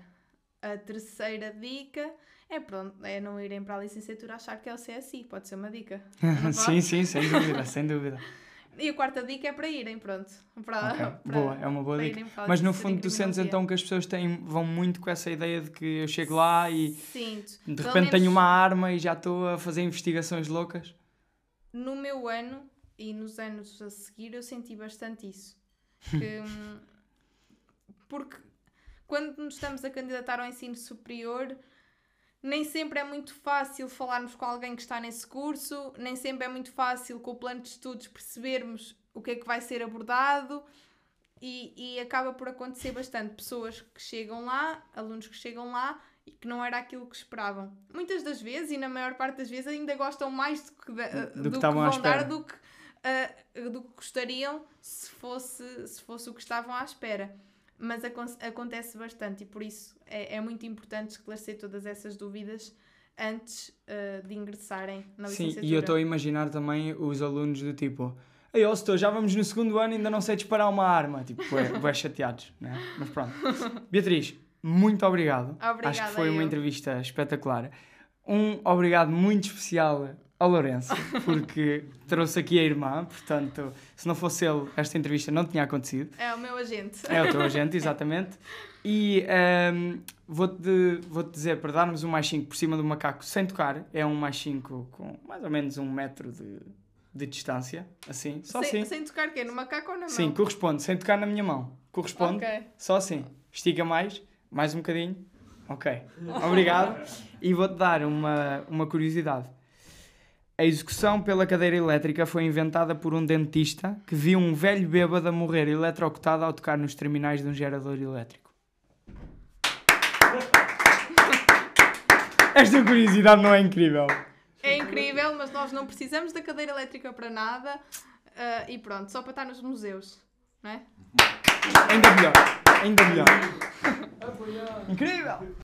a terceira dica é pronto, é não irem para a licenciatura achar que é o CSI, pode ser uma dica. Sim, sim, sem dúvida, sem dúvida. E a quarta dica é para irem, pronto. Para, Ok, para- Boa, é uma boa dica. Mas no fundo tu sentes então que as pessoas têm, vão muito com essa ideia de que eu chego lá e Sinto. de repente tenho menos uma arma e já estou a fazer investigações loucas. No meu ano e nos anos a seguir eu senti bastante isso. Que, hum, porque quando nos estamos a candidatar ao ensino superior, nem sempre é muito fácil falarmos com alguém que está nesse curso, nem sempre é muito fácil com o plano de estudos percebermos o que é que vai ser abordado e, e acaba por acontecer bastante pessoas que chegam lá, alunos que chegam lá e que não era aquilo que esperavam. Muitas das vezes, e na maior parte das vezes, ainda gostam mais do que, da- Do que do que à vão dar do que, ah, do que gostariam se fosse, se fosse o que estavam à espera. Mas acon- acontece bastante e por isso é, é muito importante esclarecer todas essas dúvidas antes uh, de ingressarem na Sim, licenciatura. e eu estou a imaginar também os alunos do tipo. Ei, ó, estou, já vamos no segundo ano e ainda não sei disparar uma arma. Tipo, bué, chateados, né? Mas pronto. Beatriz, muito obrigado. Obrigada Acho que foi uma eu. entrevista espetacular. Um obrigado muito especial ao Lourenço, porque trouxe aqui a irmã, portanto, se não fosse ele, esta entrevista não tinha acontecido. É o meu agente. É o teu agente, exatamente. E ehm, vou-te vou -te dizer, para darmos um mais 5 por cima do macaco sem tocar, é um mais 5 com mais ou menos um metro de, de distância, assim, só sem, assim. sem tocar quê? No macaco ou na mão? Sim, corresponde, sem tocar na minha mão. Corresponde, Ok. só assim. Estica mais, mais um bocadinho. Ok, obrigado. E vou-te dar uma, uma curiosidade. A execução pela cadeira elétrica foi inventada por um dentista que viu um velho bêbado a morrer eletrocutado ao tocar nos terminais de um gerador elétrico. Esta curiosidade não é incrível? É incrível, mas nós não precisamos da cadeira elétrica para nada. ah, e pronto, só para estar nos museus. Não é? Ainda melhor, ainda melhor. Incrível!